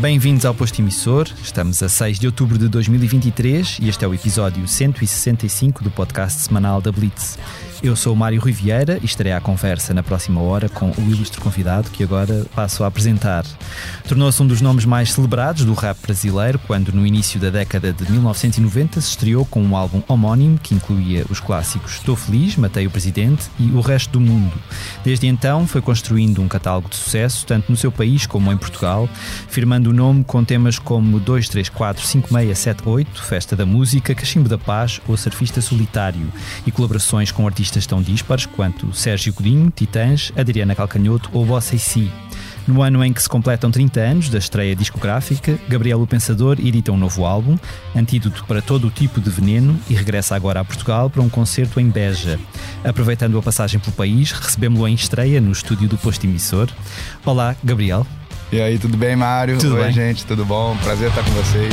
Bem-vindos ao Posto Emissor. Estamos a 6 de outubro de 2023 e este é o episódio 165 do podcast semanal da Blitz. Eu sou o Mário Rui Vieira e estarei à conversa na próxima hora com o ilustre convidado que agora passo a apresentar. Tornou-se um dos nomes mais celebrados do rap brasileiro quando, no início da década de 1990, se estreou com um álbum homónimo que incluía os clássicos Estou Feliz, Matei o Presidente e O Resto do Mundo. Desde então foi construindo um catálogo de sucesso, tanto no seu país como em Portugal, firmando o nome com temas como 2, 3, 4, 5, 6, 7, 8, Festa da Música, Cachimbo da Paz ou Surfista Solitário e colaborações com artistas artistas tão dispares quanto Sérgio Godinho, Titãs, Adriana Calcanhoto ou Bossa e Si. No ano em que se completam 30 anos da estreia discográfica, Gabriel o Pensador edita um novo álbum, Antídoto para todo o tipo de veneno, e regressa agora a Portugal para um concerto em Beja. Aproveitando a passagem pelo país, recebemos-lo em estreia no estúdio do Posto Emissor. Olá, Gabriel. E aí, tudo bem, Mário? Tudo Oi, bem. gente, tudo bom? Prazer estar com vocês.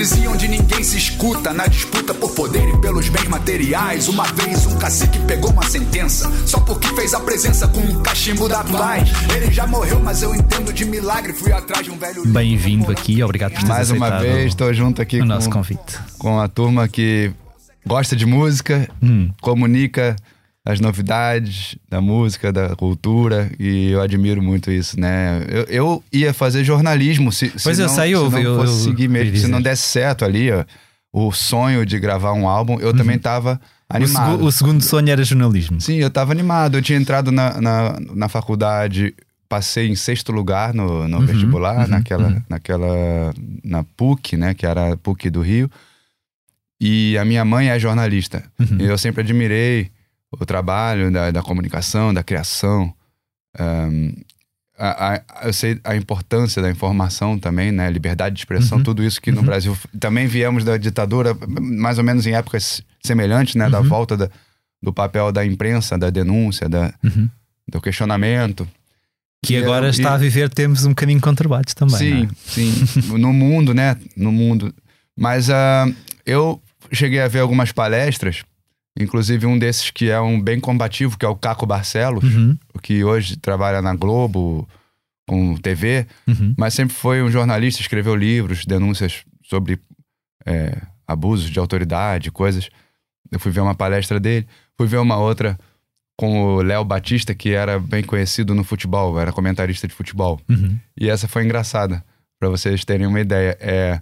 Hipocrisia onde ninguém se escuta Na disputa por poder e pelos bens materiais Uma vez um cacique pegou uma sentença Só porque fez a presença com um cachimbo da paz Ele já morreu, mas eu entendo de milagre Fui atrás de um velho... Bem-vindo aqui, obrigado por teres Mais uma vez, estou junto aqui o nosso com, convite. com a turma que gosta de música, Hum. comunica as novidades da música, da cultura, e eu admiro muito isso, né? Eu, eu ia fazer jornalismo se, Pois se eu não, sei, eu- se não fosse eu seguir mesmo. Se não desse certo ali, ó, o sonho de gravar um álbum, eu também estava O, animado. segu- o segundo sonho era jornalismo. Sim, eu tava animado. Eu tinha entrado na, na, na faculdade, passei em sexto lugar no, no vestibular, naquela, naquela. na PUC, né? Que era a PUC do Rio. E a minha mãe é jornalista. E eu sempre admirei o trabalho da, da comunicação, da criação. Ahn, a, a- eu sei a importância da informação também, né? Liberdade de expressão, tudo isso que no Brasil também viemos da ditadura, mais ou menos em épocas semelhantes, né? Da volta da- do papel da imprensa, da denúncia, da, Uhum. do questionamento. Que E agora eu- está e- a viver tempos um bocadinho conturbados também. Sim, não é? sim. no mundo, né? No mundo. Mas ah, eu cheguei a ver algumas palestras, inclusive um desses que é um bem combativo, que é o Caco Barcelos, Uhum, que hoje trabalha na Globo, com TV, uhum. mas sempre foi um jornalista, escreveu livros, denúncias sobre é, abusos de autoridade, coisas. Eu fui ver uma palestra dele, fui ver uma outra com o Léo Batista, que era bem conhecido no futebol, era comentarista de futebol. Uhum. E essa foi engraçada, para vocês terem uma ideia. É,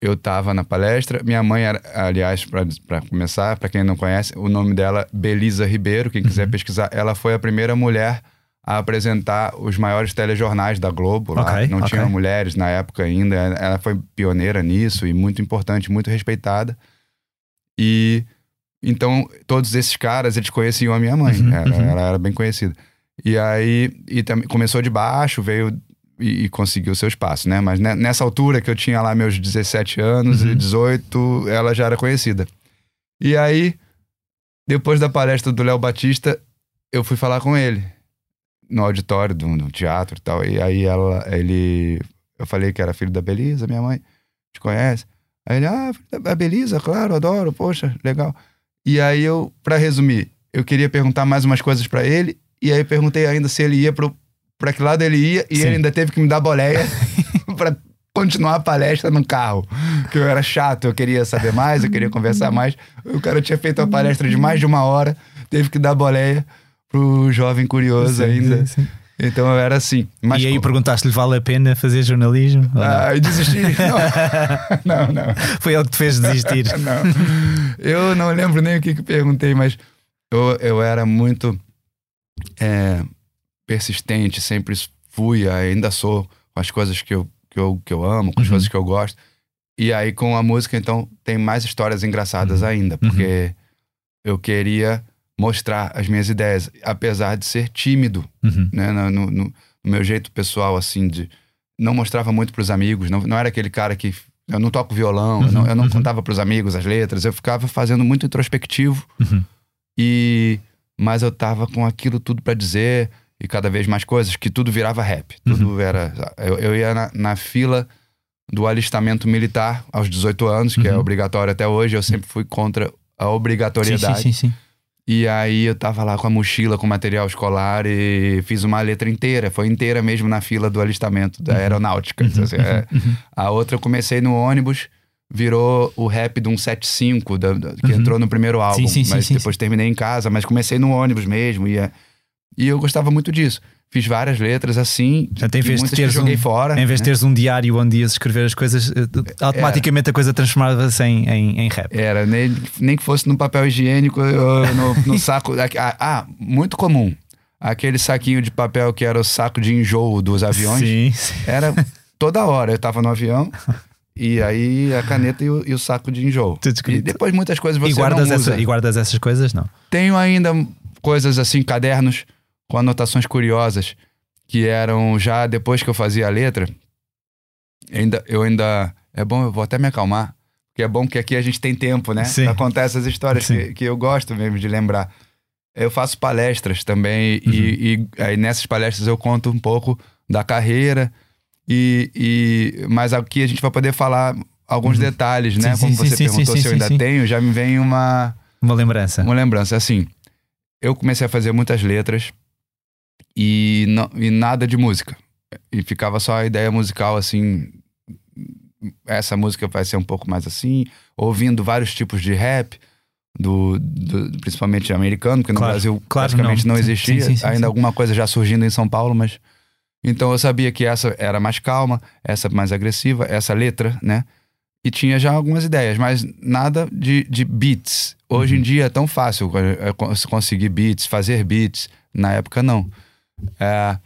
eu tava na palestra, minha mãe era, aliás, para começar, para quem não conhece, o nome dela Belisa Ribeiro, quem quiser pesquisar, ela foi a primeira mulher a apresentar os maiores telejornais da Globo. Lá. Ok, não ok. tinham mulheres na época ainda. Ela foi pioneira nisso e muito importante, muito respeitada. E então todos esses caras eles conheciam a minha mãe. Uhum, Era- uhum. Ela era bem conhecida. E aí e também começou de baixo, veio e, e conseguiu seu espaço, né? Mas ne- nessa altura que eu tinha lá meus 17 anos Uhum. e 18, ela já era conhecida. E aí, depois da palestra do Léo Batista, eu fui falar com ele no auditório do, do teatro e tal. E aí ela, ele, eu falei que era filho da Belisa, minha mãe te conhece. Aí ele, ah, da Belisa, claro, adoro, poxa, legal. E aí eu, pra resumir, eu queria perguntar mais umas coisas pra ele. E aí perguntei ainda se ele ia pro, pra que lado ele ia. E Sim. ele ainda teve que me dar boleia pra continuar a palestra no carro. Que eu era chato, eu queria saber mais, eu queria conversar mais. O cara tinha feito uma palestra de mais de uma hora, teve que dar boleia pro jovem curioso Sim, ainda. sim, sim. Então eu era assim. Mas, e aí perguntaste-lhe: vale a pena fazer jornalismo? Ah, eu desisti. Não, não. não. Foi ele que te fez desistir. Não. Eu não lembro nem o que, que perguntei, mas eu, eu era muito é, persistente, sempre fui, ainda sou com as coisas que eu, que eu, que eu amo, com as Uhum. coisas que eu gosto. E aí com a música, então, tem mais histórias engraçadas ainda, porque eu queria mostrar as minhas ideias, apesar de ser tímido, Uhum. né? No, no- no- meu jeito pessoal, assim, de. Não mostrava muito pros amigos, não, não era aquele cara que. Eu não toco violão, eu não, eu não contava pros amigos as letras, eu ficava fazendo muito introspectivo. Uhum. E. Mas eu tava com aquilo tudo pra dizer, e cada vez mais coisas, que tudo virava rap. Tudo era. Eu, eu ia na, na fila do alistamento militar aos 18 anos, que é Uhum. obrigatório até hoje, eu sempre fui contra a obrigatoriedade. sim, sim, sim. E aí eu tava lá com a mochila, com material escolar e fiz uma letra inteira. Foi inteira mesmo na fila do alistamento Uhum. da aeronáutica. Assim, é. A outra eu comecei no ônibus, virou o rap de um 75, da, da- que entrou no primeiro álbum. Uhum. sim, sim, mas depois terminei em casa, mas comecei no ônibus mesmo. É- e eu gostava muito disso. Fiz várias letras assim, Portanto, em vez de teres joguei um- fora. Em vez de né? teres um diário onde ias escrever as coisas, eh, automaticamente a coisa transformava-se em, em, em rap. Era, nem, nem que fosse no papel higiênico, eu- no, no saco. Ah, ah, muito comum. Aquele saquinho de papel que era o saco de enjoo dos aviões. Sim, sim. Era toda hora. Eu tava no avião e aí a caneta e o, e o saco de enjoo. E depois muitas coisas você E guardas, não usa. essa- e guardas essas coisas? Não. Tenho ainda coisas assim, cadernos com anotações curiosas que eram já depois que eu fazia a letra. Ainda, eu ainda. É bom, eu vou até me acalmar. Porque é bom que aqui a gente tem tempo, né? Sim. Pra contar essas histórias que, que eu gosto mesmo de lembrar. Eu faço palestras também, Uhum. e, e aí nessas palestras eu conto um pouco da carreira. E, e mas aqui a gente vai poder falar alguns detalhes, né? Uhum. Sim, Como sim, você sim, perguntou se eu ainda tenho, já me vem uma Uma lembrança. uma lembrança. Assim, eu comecei a fazer muitas letras e, não- e nada de música. E ficava só a ideia musical, assim. Essa música vai ser um pouco mais assim. Ouvindo vários tipos de rap, do, do- principalmente americano, porque no Claro, Brasil claro, praticamente não. não, existia. sim, sim, Ainda sim. alguma coisa já surgindo em São Paulo, mas. Então eu sabia que essa era mais calma, essa mais agressiva, essa letra, né? E tinha já algumas ideias, mas nada de, de beats. Hoje Uhum. em dia é tão fácil eh, cons- conseguir beats, fazer beats. Na época, não. É,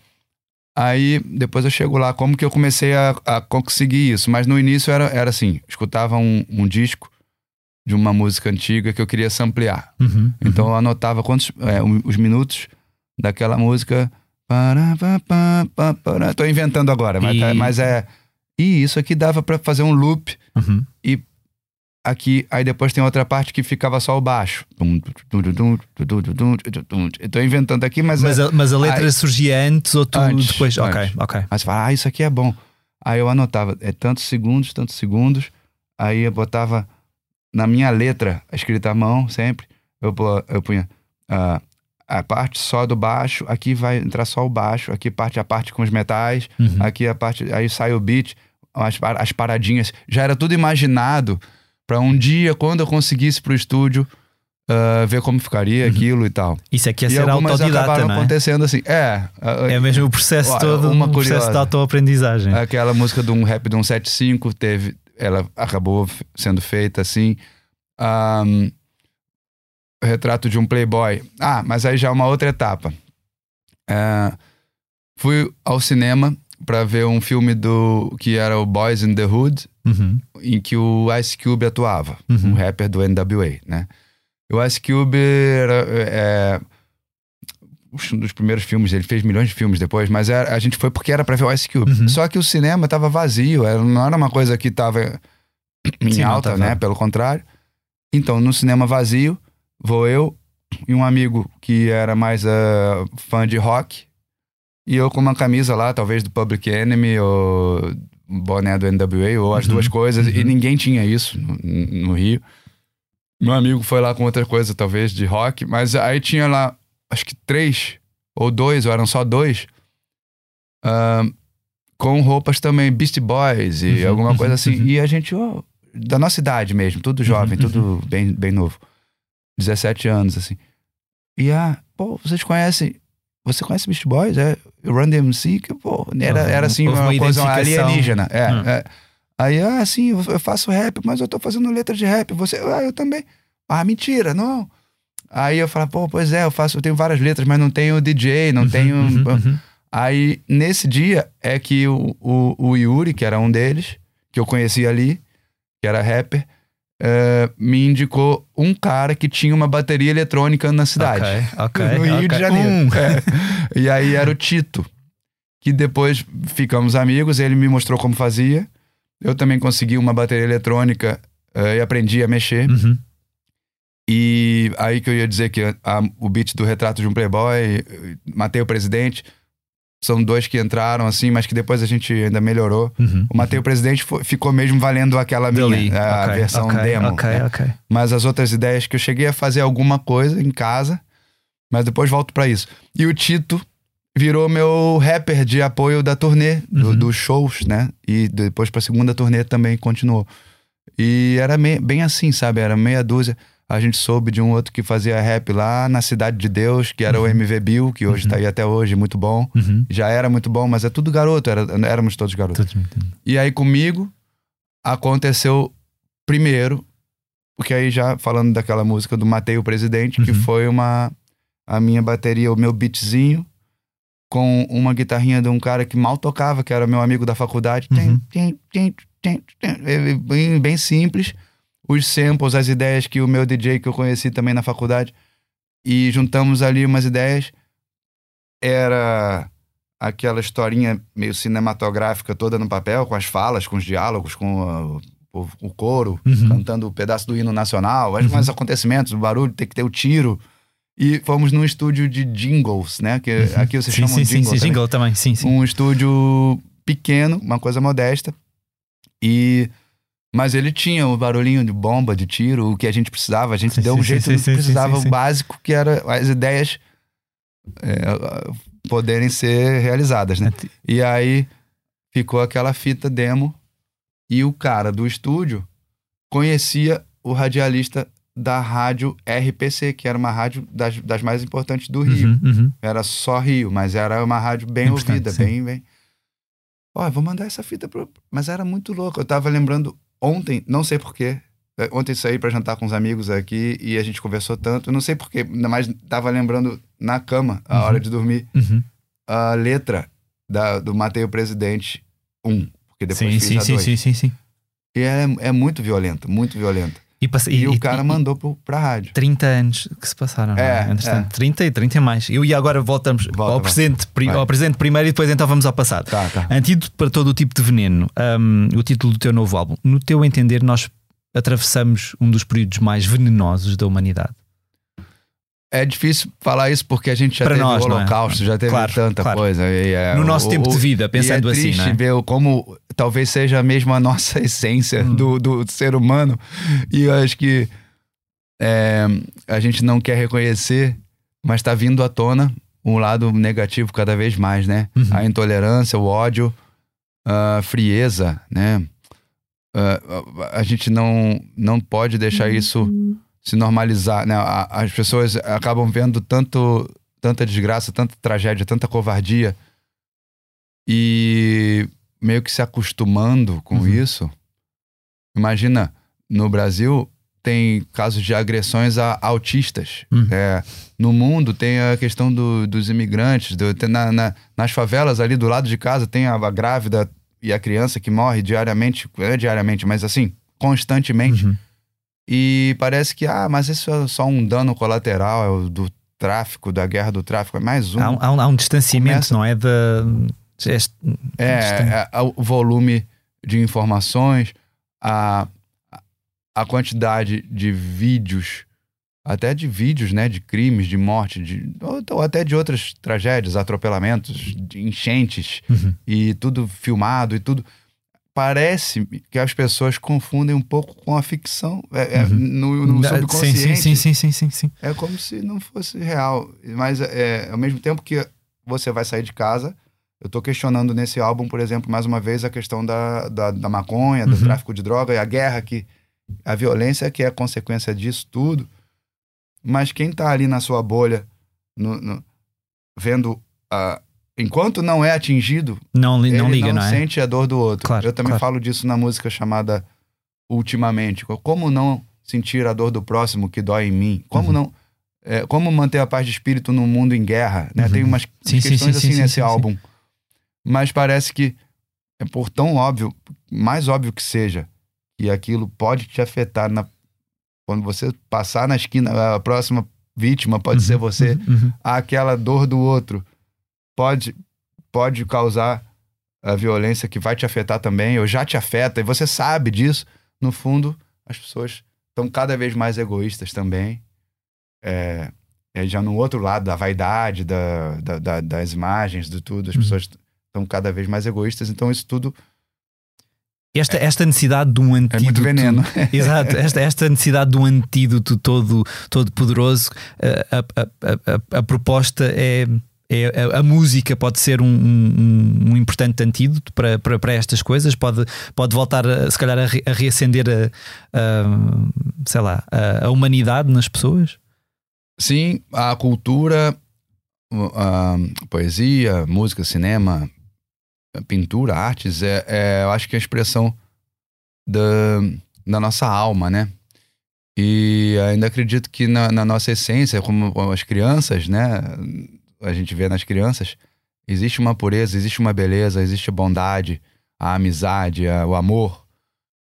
aí, depois eu chego lá, como que eu comecei a, a conseguir isso? Mas no início era, era assim: escutava um, um disco de uma música antiga que eu queria samplear. Uhum, Então eu anotava quantos, é, os minutos daquela música. Tô inventando agora, mas, tá- E- mas é. E isso aqui dava pra fazer um loop uhum aqui, aí depois tem outra parte que ficava só o baixo. Estou inventando aqui, mas. Mas, a, mas a, letra aí, surgia antes ou tu antes, depois. Antes. Ok, ok. Aí você fala, ah, isso aqui é bom. Aí eu anotava, é tantos segundos, tantos segundos. Aí eu botava na minha letra, escrita à mão sempre, eu, eu punha uh, a parte só do baixo, aqui vai entrar só o baixo, aqui parte a parte com os metais, uhum. aqui a parte. Aí sai o beat, as, as paradinhas. Já era tudo imaginado pra um dia, quando eu conseguisse pro estúdio, ah, ver como ficaria aquilo e tal. Isso que é e ser autodidata, acabaram não é? acontecendo assim. É, ah, É mesmo o processo Olha, todo, uma um processo de autoaprendizagem. Aquela música de um rap de um 75 teve, ela acabou sendo feita assim. O retrato de um playboy. Ah, mas aí já é uma outra etapa. É, fui ao cinema para ver um filme do que era o Boys in the Hood, Uhum. em que o Ice Cube atuava, Uhum. um rapper do NWA, né? O Ice Cube era é, um dos primeiros filmes, ele fez milhões de filmes depois, mas era- a gente foi porque era pra ver o Ice Cube. Uhum. Só que o cinema tava vazio, era- não era uma coisa que tava em Sim, alta, tava. né? Pelo contrário. Então, no cinema vazio, vou eu e um amigo que era mais ah, fã de rock, e eu com uma camisa lá, talvez do Public Enemy ou boné do NWA, ou as Uhum, duas coisas, e uhum. ninguém tinha isso no, no Rio. Meu amigo foi lá com outra coisa, talvez, de rock, mas aí tinha lá, acho que três ou dois, ou eram só dois, ah, com roupas também, Beast Boys e Uhum, alguma coisa uhum, assim. uhum. E a gente, ó, da nossa idade mesmo, tudo jovem, Uhum, tudo bem, bem novo. 17 anos, assim. E ah, pô, vocês conhecem. Você conhece Beast Boys? É Run DMC? Que, pô, era, Uhum. era assim, Houve uma, uma coisa alienígena. É, Hum. é. Aí, ah, sim, eu faço rap, mas eu tô fazendo letra de rap. Você, ah, eu também. Ah, mentira, não. Aí eu falo, pô, pois é, eu faço, eu tenho várias letras, mas não tenho DJ, não tenho. Uhum, uhum. Aí, nesse dia, é que o, o, o Yuri, que era um deles, que eu conheci ali, que era rapper, eh, me indicou um cara que tinha uma bateria eletrônica na cidade. Ok, ok. no Rio ok. de Janeiro. Um. É. E aí era o Tito, que depois ficamos amigos, ele me mostrou como fazia. Eu também consegui uma bateria eletrônica eh, e aprendi a mexer. Uhum. E aí que eu ia dizer que a- o beat do Retrato de um Playboy, eh, Matei o Presidente, são dois que entraram assim, mas que depois a gente ainda melhorou. Uhum. O Matei o Presidente ficou mesmo valendo aquela minha, a Ok, versão ok, demo. Ok, né? ok. Mas as outras ideias que eu cheguei a fazer alguma coisa em casa, mas depois volto pra isso. E o Tito virou meu rapper de apoio da turnê, do- Uhum. dos shows, né? E depois pra segunda turnê também continuou. E era me- bem assim, sabe? Era meia dúzia. A gente soube de um outro que fazia rap lá na Cidade de Deus, que era o MV Bill, que hoje tá aí até hoje, muito bom. Uhum. Já era muito bom, mas é tudo garoto, era- éramos todos garotos. E aí comigo aconteceu primeiro, porque aí já falando daquela música do Matei o Presidente, que Uhum. foi uma a minha bateria, o meu beatzinho com uma guitarrinha de um cara que mal tocava, que era meu amigo da faculdade. Uhum. Bem, bem simples. Os samples, as ideias que o meu DJ que eu conheci também na faculdade e juntamos ali umas ideias. Era aquela historinha meio cinematográfica toda no papel, com as falas, com os diálogos, com a- o, o coro, Uhum. cantando o pedaço do hino nacional, os mais acontecimentos, o barulho, tem que ter o tiro. E fomos num estúdio de jingles, né? Que aqui vocês Sim, chamam sim, sim, jingle. sim, também. jingle também, sim, sim. Um estúdio pequeno, uma coisa modesta. E mas ele tinha o barulhinho de bomba, de tiro, o que a gente precisava. A gente deu sim, um jeito sim, do que precisava, sim, o básico, que era as ideias é, poderem ser realizadas, né? E aí ficou aquela fita demo e o cara do estúdio conhecia o radialista da rádio RPC, que era uma rádio das, das mais importantes do Rio. Uhum, uhum. Era só Rio, mas era uma rádio bem Importante, ouvida, bem, bem. Ó, vou mandar essa fita pro. Mas era muito louco. Eu tava lembrando ontem, não sei porquê. Ontem saí pra jantar com os amigos aqui e a gente conversou tanto. Não sei porquê, ainda mais tava lembrando na cama, a Uhum. hora de dormir, Uhum. a letra da, do Matei o Presidente 1. Porque depois Sim, fiz sim, a sim, 2. sim, sim, sim. E é, é muito violento, muito violento. E, passa- E, o cara mandou pro, pra rádio. 30 anos que se passaram, não é? É, é. 30 e 30 e mais. Eu e agora voltamos Volta, ao, presente, Vai. ao presente primeiro e depois então vamos ao passado. Tá, tá. Antídoto para todo o tipo de veneno, hum, o título do teu novo álbum. No teu entender, nós atravessamos um dos períodos mais venenosos da humanidade. É difícil falar isso porque a gente já Para teve nós, o é? Holocausto, já teve Claro, tanta claro. coisa. é- no nosso o- tempo de vida, pensando é assim, triste não é? ver como talvez seja mesmo a nossa essência Hum. do, do ser humano. E eu acho que é, a gente não quer reconhecer, mas está vindo à tona um lado negativo cada vez mais, né? Uhum. A intolerância, o ódio, a frieza, né? Ah, a, a gente não, não pode deixar isso se normalizar, né? As pessoas acabam vendo tanto, tanta desgraça, tanta tragédia, tanta covardia e meio que se acostumando com Uhum. isso. Imagina, no Brasil tem casos de agressões a autistas. Uhum. É, no mundo tem a questão do- dos imigrantes, do- na- na- nas favelas ali do lado de casa tem a, a grávida e a criança que morre diariamente, não é diariamente, mas assim, constantemente. Uhum. E parece que, ah, mas isso é só um dano colateral, é o do tráfico, da guerra do tráfico, é mais um. Há, um- há um, há um distanciamento, Começa- não é? Da, este- É, é, é o volume de informações, a, a quantidade de vídeos, até de vídeos, né, de crimes, de morte, de, ou, ou até de outras tragédias, atropelamentos, de enchentes, Uhum. e tudo filmado e tudo. Parece que as pessoas confundem um pouco com a ficção. É, é, Uhum. no, no subconsciente. Sim, sim, sim, sim, sim, sim. É como se não fosse real. Mas é, ao mesmo tempo que você vai sair de casa, eu tô questionando nesse álbum, por exemplo, mais uma vez a questão da, da, da maconha, do Uhum. tráfico de droga e a guerra que. A violência que é consequência disso tudo. Mas quem tá ali na sua bolha, no- no- vendo. a enquanto não é atingido, Não, ele não liga, não, é? sente a dor do outro. Claro, eu também claro. falo disso na música chamada Ultimamente. Como não sentir a dor do próximo que dói em mim? Como Uhum. não. é, como manter a paz de espírito num mundo em guerra? Né? Uhum. Tem umas Sim, questões sim, assim sim, nesse sim, sim. álbum. Mas parece que é por tão óbvio, mais óbvio que seja, e aquilo pode te afetar na, quando você passar na esquina, a próxima vítima pode Uhum, ser você, uhum, uhum. aquela dor do outro pode pode causar a violência que vai te afetar também, ou já te afeta, e você sabe disso. No fundo, as pessoas estão cada vez mais egoístas também. É, é já no outro lado da vaidade, da, da- da- das imagens, de tudo, as Uhum. pessoas estão cada vez mais egoístas, então isso tudo Esta, esta necessidade de um é antídoto. muito veneno. Exato, esta, esta necessidade de um antídoto todo, todo poderoso, eh, a- a- a- a proposta é. É- a, a música pode ser um, um- um importante antídoto para, para, para estas coisas, pode, pode voltar, a, se calhar, a, re- a reacender a, a- sei lá, a humanidade nas pessoas. Sim, a cultura, a poesia, música, cinema, pintura, artes, é, é, eu acho que é a expressão da, da nossa alma, né? E ainda acredito que na, na nossa essência, como as crianças, né? A gente vê nas crianças, existe uma pureza, existe uma beleza, existe a bondade, a amizade, a- o amor.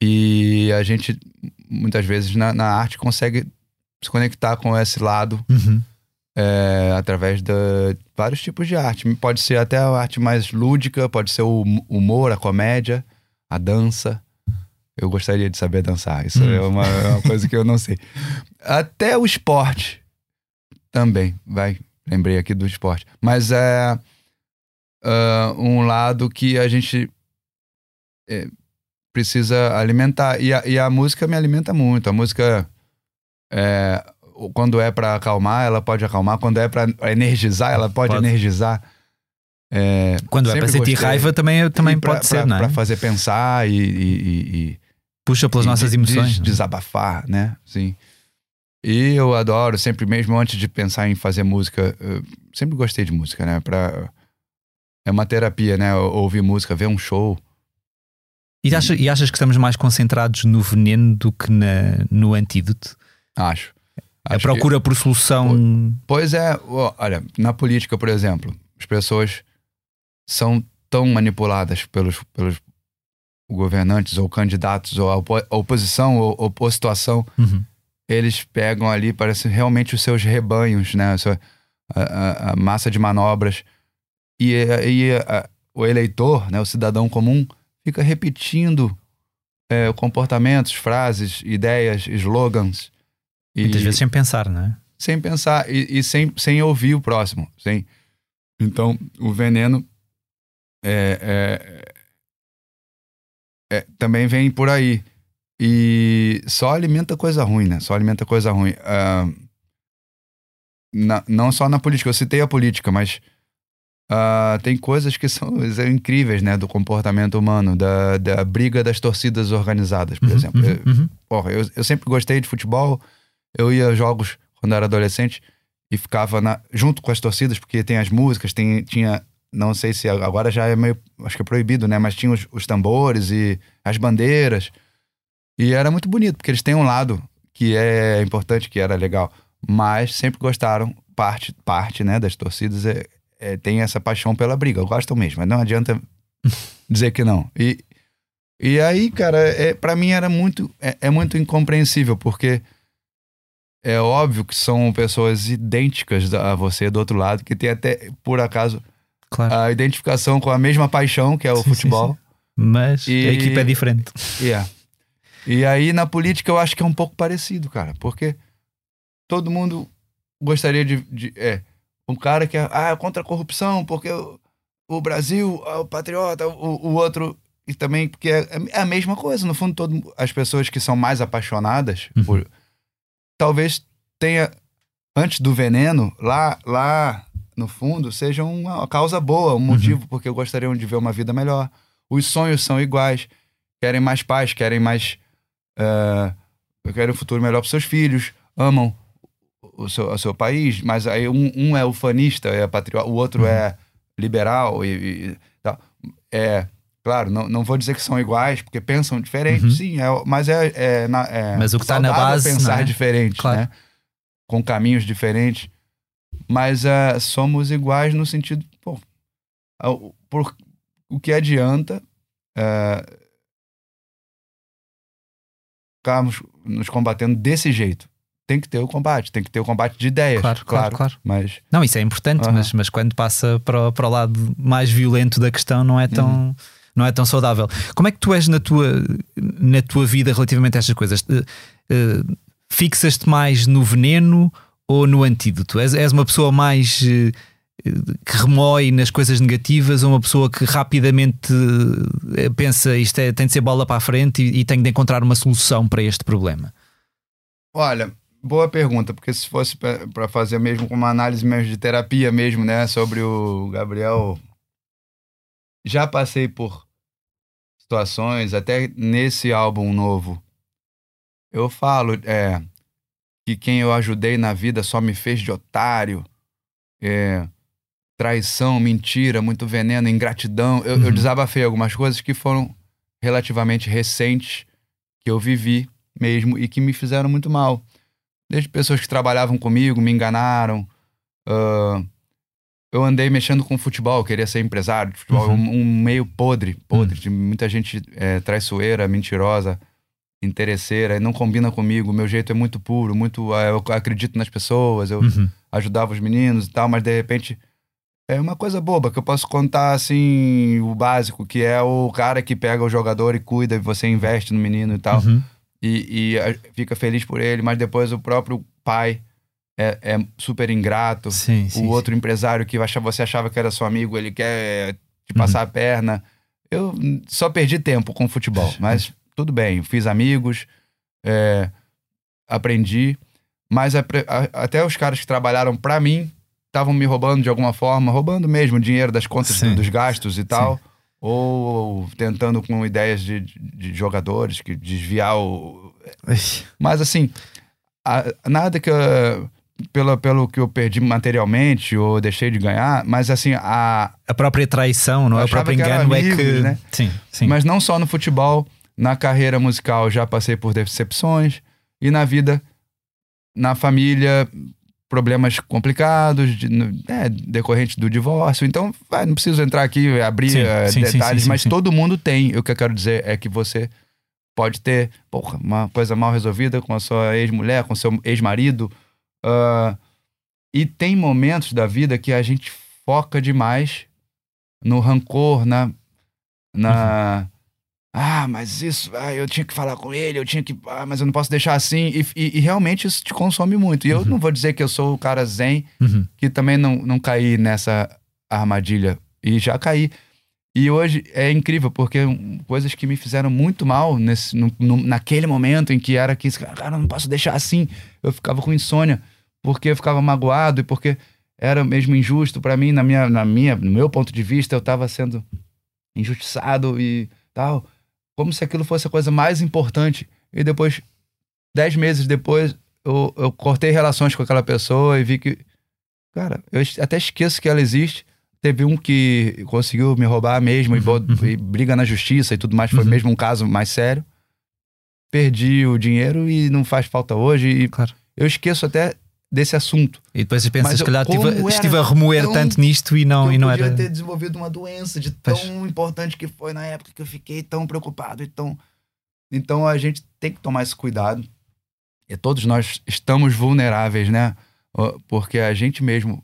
E a gente, muitas vezes, na, na arte consegue se conectar com esse lado é, através de vários tipos de arte. Pode ser até a arte mais lúdica, pode ser o hum- humor, a comédia, a dança. Eu gostaria de saber dançar. Isso Hum. é, uma, é uma coisa que eu não sei. Até o esporte também, vai. Lembrei aqui do esporte. Mas é ah, um lado que a gente é, precisa alimentar. E a, e a música me alimenta muito. A música, é, quando é pra acalmar, ela pode acalmar. Quando é pra energizar, ela pode, Pode. energizar. É, Quando é para sentir gostei. raiva, também, também pra- pode ser, pra- não é? Pra fazer pensar e- e- e- Puxa pelas nossas emoções. de- não é? desabafar, né? Sim. E eu adoro, sempre mesmo antes de pensar em fazer música, sempre gostei de música, né? Pra, é uma terapia, né? Ouvir música, ver um show. E, achas, e achas que estamos mais concentrados no veneno do que na, no antídoto? Acho. A Acho que- procura por solução. Pois é, olha, na política, por exemplo, as pessoas são tão manipuladas pelos, pelos governantes ou candidatos ou a opo- a oposição ou, ou ou situação Uhum. Eles pegam ali, parece realmente os seus rebanhos, né? A, sua- a- a- a massa de manobras. E, e a- o eleitor, né? o cidadão comum, fica repetindo é, comportamentos, frases, ideias, slogans. E, Muitas vezes sem pensar, não é? sem pensar e, e sem, sem ouvir o próximo. Sem... Então, o veneno é, é- é- também vem por aí. E só alimenta coisa ruim, né? Só alimenta coisa ruim. Ah, na- não só na política, eu citei a política, mas ah, tem coisas que são, são incríveis, né? Do comportamento humano, da, da briga das torcidas organizadas, por Uhum, exemplo. uhum, Eu- uhum. Porra, eu, eu sempre gostei de futebol. Eu ia a jogos quando era adolescente e ficava na- junto com as torcidas, porque tem as músicas, tem, tinha. Não sei se agora já é meio. Acho que é proibido, né? Mas tinha os, os tambores e as bandeiras. E era muito bonito, porque eles têm um lado que é importante, que era legal. Mas sempre gostaram, parte, parte né, das torcidas é, é- tem essa paixão pela briga. Gostam mesmo, mas não adianta dizer que não. E, e aí, cara, é, para mim era muito, é, é muito incompreensível, porque é óbvio que são pessoas idênticas a você do outro lado, que tem até, por acaso, Claro. a identificação com a mesma paixão, que é o Sim, sim, futebol. Mas E- a equipa é diferente. Yeah. E aí na política eu acho que é um pouco parecido, cara, porque todo mundo gostaria de. de- é, um cara que é ah, contra a corrupção, porque o, o Brasil, ah, o patriota, o, o outro. E também porque é, é a mesma coisa. No fundo, todo, as pessoas que são mais apaixonadas Uhum. por. Talvez tenha. Antes do veneno, lá, lá no fundo, seja uma causa boa, um motivo porque gostariam de ver uma vida melhor. Os sonhos são iguais querem mais paz, querem mais. Eh, querem um futuro melhor para seus filhos, amam o seu, o seu país, mas aí um, um é ufanista, é patriota, o outro Uhum. é liberal e, e tal. É, claro, não, não vou dizer que são iguais, porque pensam diferente, Uhum. sim, é, mas é, é, na- é Mas o que tá na base, pensar não é? diferente, Claro. né? Com caminhos diferentes. Mas eh, somos iguais no sentido, pô, por, o que adianta eh, ficarmos nos combatendo desse jeito. Tem que ter o combate, tem que ter o combate de ideias. Claro, claro, claro. Mas Não, isso é importante, Aham. mas, mas quando passa para, o- para o lado mais violento da questão não é tão. Uhum. Não é tão saudável. Como é que tu és na tua, na tua vida relativamente a estas coisas? Eh, eh, Fixas-te mais no veneno ou no antídoto? És, és uma pessoa mais eh, que remói nas coisas negativas uma pessoa que rapidamente eh, pensa isto é, tem de ser bola para a frente e, e tem de encontrar uma solução para este problema? Olha, boa pergunta, porque se fosse para fazer mesmo uma análise mesmo de terapia mesmo, né, sobre o Gabriel, já passei por situações, até nesse álbum novo, eu falo é, que quem eu ajudei na vida só me fez de otário, é, traição, mentira, muito veneno, ingratidão. Eu, eu Uhum. desabafei algumas coisas que foram relativamente recentes que eu vivi mesmo e que me fizeram muito mal. Desde pessoas que trabalhavam comigo, me enganaram. ah, eu andei mexendo com futebol, queria ser empresário de futebol. Uhum. Um, um meio podre, podre, de muita gente é, traiçoeira, mentirosa, interesseira, e não combina comigo. Meu jeito é muito puro, muito. ah, eu acredito nas pessoas, eu Uhum. ajudava os meninos e tal, mas de repente é uma coisa boba que eu posso contar assim, o básico, que é o cara que pega o jogador e cuida, e você investe no menino e tal Uhum. e, e, fica feliz por ele, mas depois o próprio pai é, é super ingrato. Sim, o sim, outro empresário que você achava que era seu amigo, ele quer te Uhum. passar a perna. Eu só perdi tempo com futebol, mas tudo bem, fiz amigos, é, aprendi, mas apre- a- até os caras que trabalharam pra mim estavam me roubando de alguma forma, roubando mesmo dinheiro das contas do- dos gastos e tal, ou tentando com ideias de, de- jogadores que desviar o, mas assim, a- nada que eu, pelo, pelo que eu perdi materialmente ou deixei de ganhar, mas assim, a, A própria traição, não é? O próprio engano é amigos, que. né? Sim, sim. mas não só no futebol, na carreira musical já passei por decepções e na vida, na família, problemas complicados, de, no- é, decorrente do divórcio. Então, vai, não preciso entrar aqui e abrir Sim, eh, sim, detalhes, sim, mas todo mundo tem. O que eu quero dizer é que você pode ter porra, uma coisa mal resolvida com a sua ex-mulher, com seu ex-marido. ah, e tem momentos da vida que a gente foca demais no rancor, na. na Ah, mas isso, ah, eu tinha que falar com ele, eu tinha que. Ah, mas eu não posso deixar assim. E, e- e realmente isso te consome muito. E eu não vou dizer que eu sou o cara zen, Uhum. que também não, não caí nessa armadilha. E já caí. E hoje é incrível, porque coisas que me fizeram muito mal nesse, no- no- naquele momento em que era que, cara, eu não posso deixar assim. Eu ficava com insônia, porque eu ficava magoado e porque era mesmo injusto pra mim, na minha, na minha, no meu ponto de vista, eu tava sendo injustiçado e tal. Como se aquilo fosse a coisa mais importante. E depois, dez meses depois, eu, eu cortei relações com aquela pessoa e vi que, cara, eu até esqueço que ela existe. Teve um que conseguiu me roubar mesmo e, Uhum, uhum. e briga na justiça e tudo mais. Foi Uhum. mesmo um caso mais sério. Perdi o dinheiro e não faz falta hoje. E Claro. eu esqueço até desse assunto. E depois pensas, Mas se calhar estive, era estive a remoer tanto nisto e não, eu e não podia era. ter desenvolvido uma doença de tão Pois. importante que foi na época que eu fiquei tão preocupado e tão... Então a gente tem que tomar esse cuidado. E todos nós estamos vulneráveis, né? Porque a gente mesmo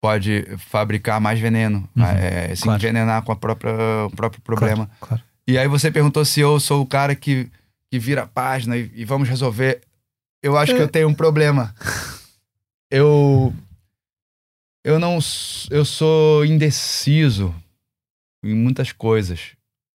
pode fabricar mais veneno, Uhum, é, se claro. envenenar com a própria, o próprio problema. Claro, claro. E aí você perguntou se eu sou o cara que, que vira a página e, e vamos resolver. Eu acho que eu tenho um problema. Eu. Eu não. Eu sou indeciso em muitas coisas.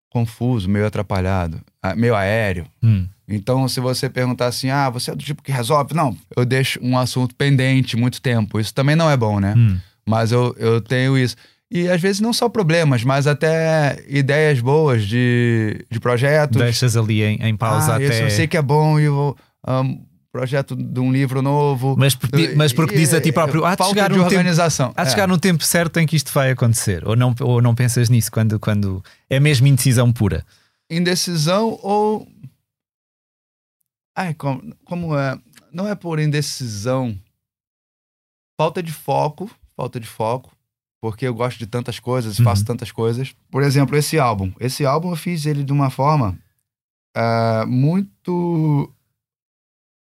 Confuso, meio atrapalhado, ah, meio aéreo. Hum. Então, se você perguntar assim, ah, você é do tipo que resolve? Não, eu deixo um assunto pendente muito tempo. Isso também não é bom, né? Hum. Mas eu, eu tenho isso. E às vezes não só problemas, mas até ideias boas de, de projetos. Deixas ali em, em pausa ah, até. Esse eu sei que é bom e eu vou. um, projeto de um livro novo. Mas porque, mas porque diz a ti próprio, há de chegar de um tempo. organização. Há de É. chegar num tempo certo em que isto vai acontecer. Ou não, ou não pensas nisso quando, quando é mesmo indecisão pura. Indecisão ou. Ai, como, como é? Não é por indecisão. Falta de foco. Falta de foco. Porque eu gosto de tantas coisas, Uhum. faço tantas coisas. Por exemplo, esse álbum. Esse álbum eu fiz ele de uma forma ah, muito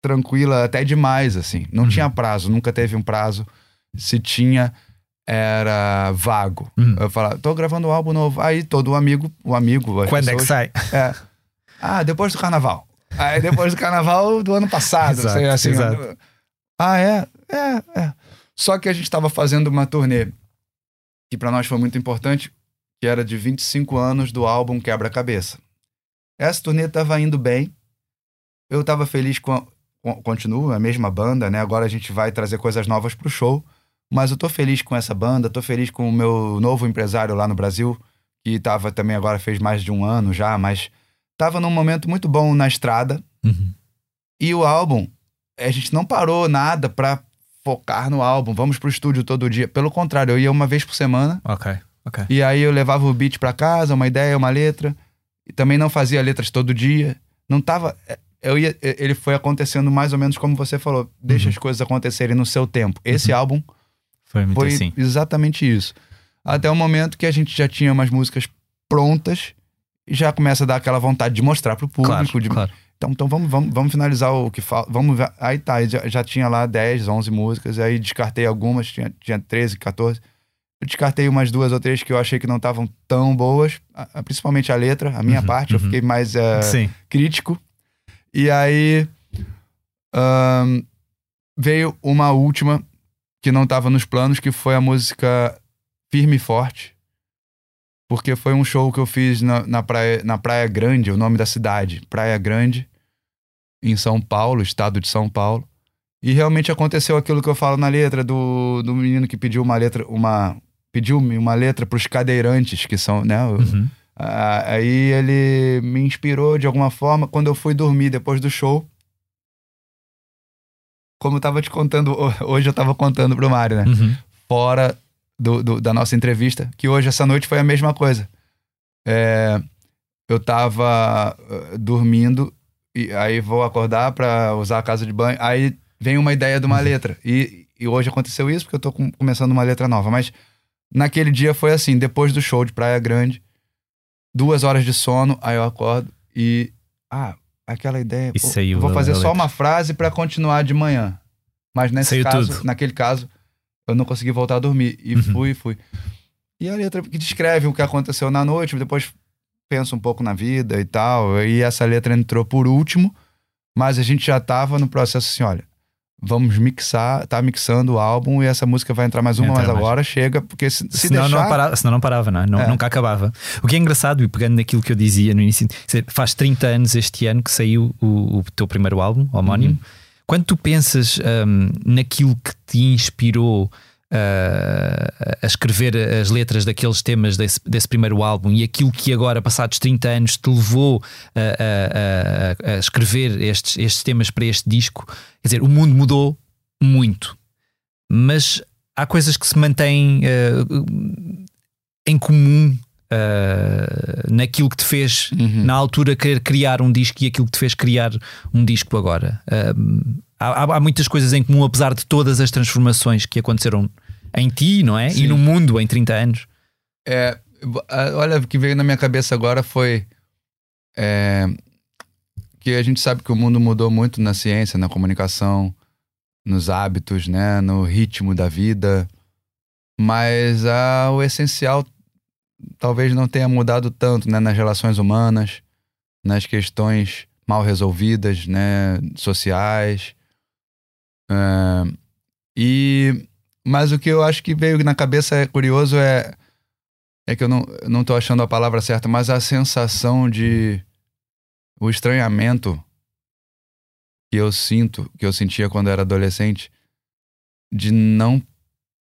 tranquila até demais, assim. Não uhum. tinha prazo, nunca teve um prazo. Se tinha, era vago. Uhum. Eu falava, tô gravando um álbum novo. Aí todo amigo, o amigo. Quando pessoas, é que sai? É. Ah, depois do carnaval. Aí depois do carnaval do ano passado. exato, sei, assim, exato. Ah, é? É, é. Só que a gente estava fazendo uma turnê que para nós foi muito importante, que era de 25 anos do álbum Quebra-Cabeça. Essa turnê estava indo bem. Eu estava feliz com, a, com continua a mesma banda, né? Agora a gente vai trazer coisas novas pro show, mas eu tô feliz com essa banda, tô feliz com o meu novo empresário lá no Brasil, que tava também agora fez mais de um ano já, mas tava num momento muito bom na estrada. Uhum. E o álbum, a gente não parou nada pra focar no álbum, vamos pro estúdio todo dia. Pelo contrário, eu ia uma vez por semana. Ok, ok. E aí eu levava o beat pra casa, uma ideia, uma letra. E também não fazia letras todo dia. Não tava. Eu ia, ele foi acontecendo mais ou menos como você falou. Deixa uhum. as coisas acontecerem no seu tempo. Esse uhum. álbum foi, foi assim. exatamente isso. Até o momento que a gente já tinha umas músicas prontas e já começa a dar aquela vontade de mostrar pro público. Claro, de... claro. Então, então vamos, vamos, vamos finalizar o que falta. Vamos ver. Aí tá, já, já tinha lá 10, 11 músicas, aí descartei algumas, tinha, tinha 13, 14. Eu descartei umas duas ou três que eu achei que não estavam tão boas, principalmente a letra, a minha uhum, parte, uhum. eu fiquei mais uh, crítico. E aí um, veio uma última que não estava nos planos, que foi a música Firme e Forte. Porque foi um show que eu fiz na, na, praia, na Praia Grande, o nome da cidade, Praia Grande, em São Paulo, estado de São Paulo. E realmente aconteceu aquilo que eu falo na letra do, do menino que pediu uma letra, uma pediu-me uma letra para os cadeirantes, que são, né? Uhum. Aí ele me inspirou de alguma forma quando eu fui dormir depois do show. Como eu tava te contando, hoje eu tava contando pro Mário, né? Uhum. Fora do, do, da nossa entrevista, que hoje, essa noite, foi a mesma coisa. É, eu tava uh, dormindo, e aí vou acordar para usar a casa de banho, aí vem uma ideia de uma uhum. letra. E, e hoje aconteceu isso, porque eu tô com, começando uma letra nova. Mas naquele dia foi assim, depois do show de Praia Grande, duas horas de sono, aí eu acordo e. Ah, aquela ideia. E saiu vou fazer só uma frase para continuar de manhã. Mas nesse saiu caso, tudo. naquele caso, eu não consegui voltar a dormir. E uhum. fui, fui. E a letra que descreve o que aconteceu na noite, depois penso um pouco na vida e tal. E essa letra entrou por último, mas a gente já tava no processo assim: olha, vamos mixar, tá mixando o álbum e essa música vai entrar mais uma, mas agora chega, porque se, se senão, deixar... não parava, senão não parava, não, é? não é. nunca acabava. O que é engraçado, e pegando naquilo que eu dizia no início, faz 30 anos este ano que saiu o, o teu primeiro álbum, homónimo. Uhum. Quando tu pensas um, naquilo que te inspirou a escrever as letras daqueles temas desse, desse, primeiro álbum e aquilo que agora, passados 30 anos, te levou a, a, a, escrever estes, estes temas para este disco. Quer dizer, o mundo mudou muito, mas há coisas que se mantêm uh, em comum. Uh, naquilo que te fez uhum. na altura querer criar um disco e aquilo que te fez criar um disco agora. Há, há, muitas coisas em comum, apesar de todas as transformações que aconteceram em ti, não é? Sim. E no mundo em 30 anos. É, olha, o que veio na minha cabeça agora foi é, que a gente sabe que o mundo mudou muito na ciência, na comunicação, nos hábitos, né, no ritmo da vida, mas ah, o essencial talvez não tenha mudado tanto, né, nas relações humanas, nas questões mal resolvidas, né, sociais. É, e mas o que eu acho que veio na cabeça é curioso é é que eu não, não tô achando a palavra certa, mas a sensação de o estranhamento que eu sinto, que eu sentia quando era adolescente, de não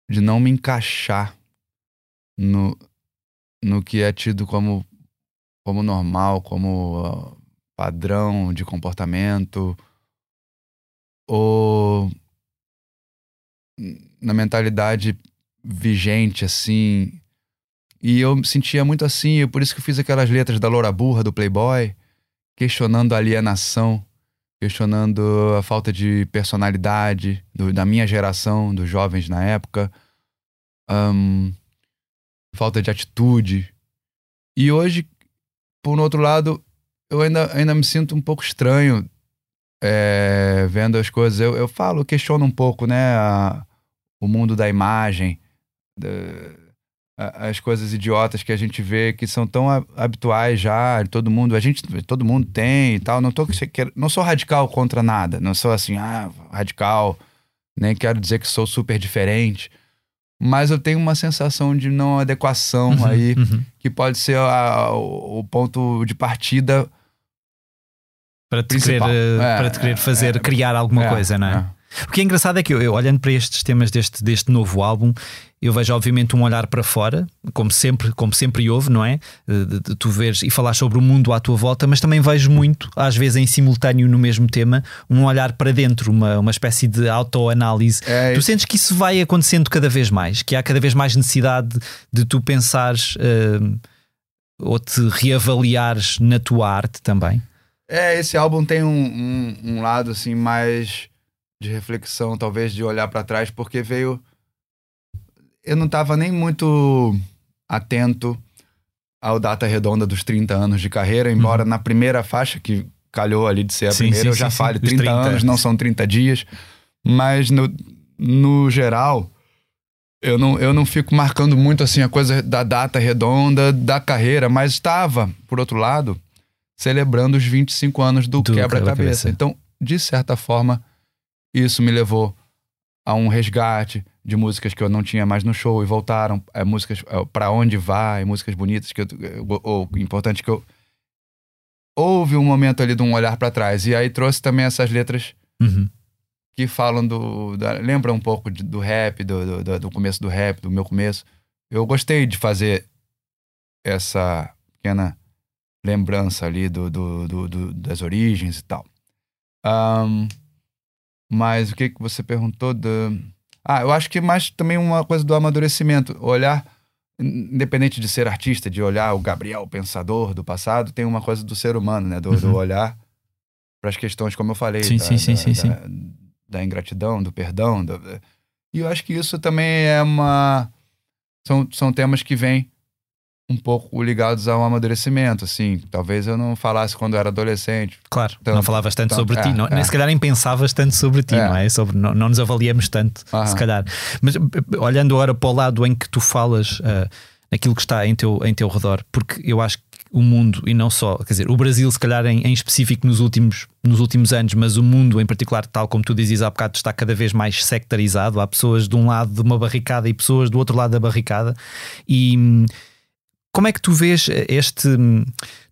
de não me encaixar no, no que é tido como como normal, como padrão de comportamento ou na mentalidade vigente, assim. E eu me sentia muito assim, por isso que eu fiz aquelas letras da Loura Burra, do Playboy, questionando a alienação, questionando a falta de personalidade do, da minha geração, dos jovens na época, um, falta de atitude. E hoje, por um outro lado, eu ainda, ainda me sinto um pouco estranho é, vendo as coisas, eu, eu falo, questiono um pouco, né? A, o mundo da imagem, da, a, as coisas idiotas que a gente vê que são tão habituais já, todo mundo, a gente, todo mundo tem e tal. Não, tô, não sou radical contra nada, não sou assim, ah, radical, nem quero dizer que sou super diferente. Mas eu tenho uma sensação de não adequação uhum, aí, uhum. que pode ser a, o ponto de partida para te querer, é, para te querer fazer, é, criar alguma é, coisa, não é? é? O que é engraçado é que eu, eu, olhando para estes temas deste, deste novo álbum, eu vejo obviamente um olhar para fora, como sempre, como sempre houve, não é? De, de, tu veres e falar sobre o mundo à tua volta, mas também vejo muito, às vezes em simultâneo no mesmo tema, um olhar para dentro, uma, uma espécie de autoanálise. É tu sentes que isso vai acontecendo cada vez mais, que há cada vez mais necessidade de, de tu pensares uh, ou te reavaliares na tua arte também? É, esse álbum tem um, um, um lado assim mais de reflexão, talvez de olhar para trás, porque veio. Eu não estava nem muito atento ao data redonda dos 30 anos de carreira, embora uhum. na primeira faixa, que calhou ali de ser a sim, primeira, sim, eu já sim, fale 30, 30 anos, não são 30 dias. Mas no, no geral, eu não, eu não fico marcando muito assim a coisa da data redonda da carreira, mas estava, por outro lado, celebrando os 25 anos do, do Quebra-Cabeça. Então, de certa forma, isso me levou a um resgate de músicas que eu não tinha mais no show e voltaram, é, músicas é, para onde vai, músicas bonitas que eu, ou importante que eu houve um momento ali de um olhar para trás e aí trouxe também essas letras uhum. que falam do da, lembra um pouco de, do rap, do, do, do começo do rap, do meu começo. Eu gostei de fazer essa pequena lembrança ali do, do, do, do das origens e tal. Um, mas o que, que você perguntou? Do... Ah, eu acho que mais também uma coisa do amadurecimento. Olhar, independente de ser artista, de olhar o Gabriel, o pensador do passado, tem uma coisa do ser humano, né? Do, uhum. do olhar para as questões, como eu falei. Sim, da, sim, sim, da, sim, sim. Da, ingratidão, do perdão. Do... E eu acho que isso também é uma. São, são temas que vêm um pouco ligados ao amadurecimento, assim. Talvez eu não falasse quando era adolescente. Claro, tanto, não falavas tanto, tanto sobre é, ti, não, é. se calhar nem pensavas tanto sobre ti, é. não é? Sobre, não, não nos avaliamos tanto, Aham. se calhar. Mas olhando agora para o lado em que tu falas, uh, naquilo que está em teu, em teu redor, porque eu acho que o mundo, e não só, quer dizer, o Brasil, se calhar em, em, específico nos últimos, nos últimos anos, mas o mundo em particular, tal como tu dizias há bocado, está cada vez mais sectarizado. Há pessoas de um lado de uma barricada e pessoas do outro lado da barricada. E como é que tu vês este.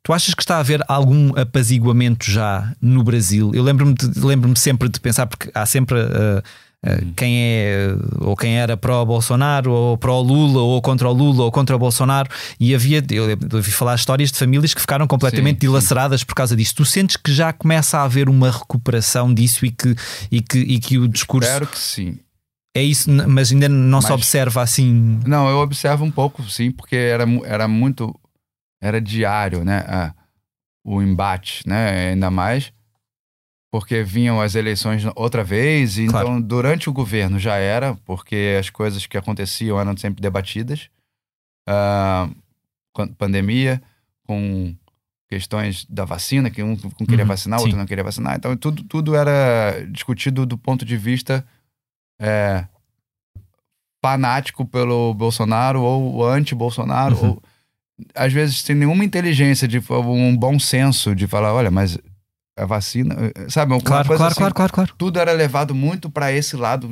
Tu achas que está a haver algum apaziguamento já no Brasil? Eu lembro-me lembro sempre de pensar, porque há sempre. Uh, Uh, quem é ou quem era pró-Bolsonaro ou pró-Lula ou contra o Lula ou contra o Bolsonaro e havia, eu ouvi falar histórias de famílias que ficaram completamente sim, dilaceradas sim. por causa disso. Tu sentes que já começa a haver uma recuperação disso e que, e que, e que o discurso. Espero que sim. É isso, mas ainda não mas, se observa assim. Não, eu observo um pouco, sim, porque era, era muito. Era diário, né? Ah, o embate, né? Ainda mais porque vinham as eleições outra vez, e claro. então durante o governo já era, porque as coisas que aconteciam eram sempre debatidas. Uh, pandemia, com questões da vacina, que um queria uhum, vacinar, o outro não queria vacinar. Então tudo, tudo era discutido do ponto de vista é, fanático pelo Bolsonaro ou anti-Bolsonaro, uhum. ou às vezes sem nenhuma inteligência, de um bom senso de falar, olha, mas a vacina, sabe? Uma claro, coisa claro, assim, claro, claro, claro. Tudo era levado muito para esse lado.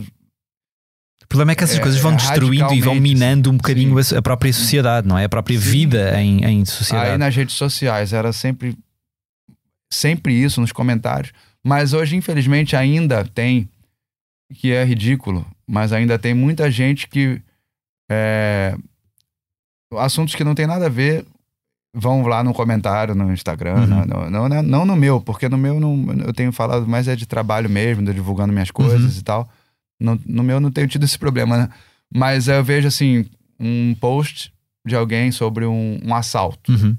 O problema é que essas é, coisas vão é, destruindo e vão minando um bocadinho a, a, própria sociedade, não é? A própria sim. vida em, em sociedade. Aí nas redes sociais era sempre, sempre isso nos comentários. Mas hoje, infelizmente, ainda tem que é ridículo, mas ainda tem muita gente que. É, assuntos que não tem nada a ver vão lá no comentário no Instagram, uhum. não, não, não, não, no meu, porque no meu não, eu tenho falado mais é de trabalho mesmo, de divulgando minhas coisas uhum. e tal. No, no meu não tenho tido esse problema, né? Mas eu vejo assim, um post de alguém sobre um, um assalto. Uhum.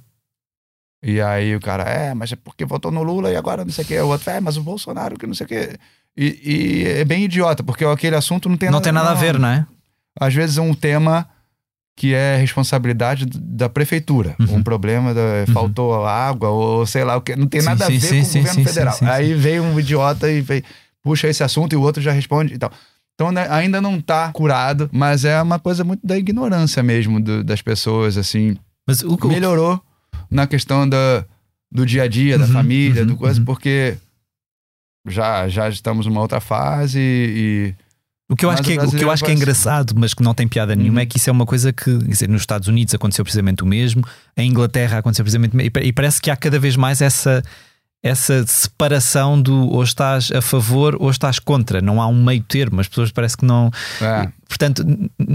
E aí o cara, é, mas é porque votou no Lula e agora não sei o que. O outro, é, mas o Bolsonaro que não sei o que. E, e, é bem idiota, porque aquele assunto não tem não nada, tem nada não, a ver, não é? Às vezes é um tema que é responsabilidade da prefeitura. Uhum. Um problema, da, faltou água ou sei lá o que. Não tem Sim, nada sim, a ver sim, com o governo sim, federal. sim, sim, Aí vem um idiota e vem, puxa esse assunto e o outro já responde e tal. Então né, ainda não tá curado, mas é uma coisa muito da ignorância mesmo do- das pessoas, assim. Mas o, o, Melhorou na questão da, do dia a dia, da Uhum, família, uhum, do coisa, uhum. porque já, já estamos numa outra fase e. O que eu acho que, é, o que, eu acho que é engraçado, mas que não tem piada nenhuma, Uhum. é que isso é uma coisa que, dizer, nos Estados Unidos aconteceu precisamente o mesmo, em Inglaterra aconteceu precisamente o mesmo, e pa- parece que há cada vez mais essa, essa separação do ou estás a favor ou estás contra. Não há um meio termo, as pessoas parece que não. É. Portanto,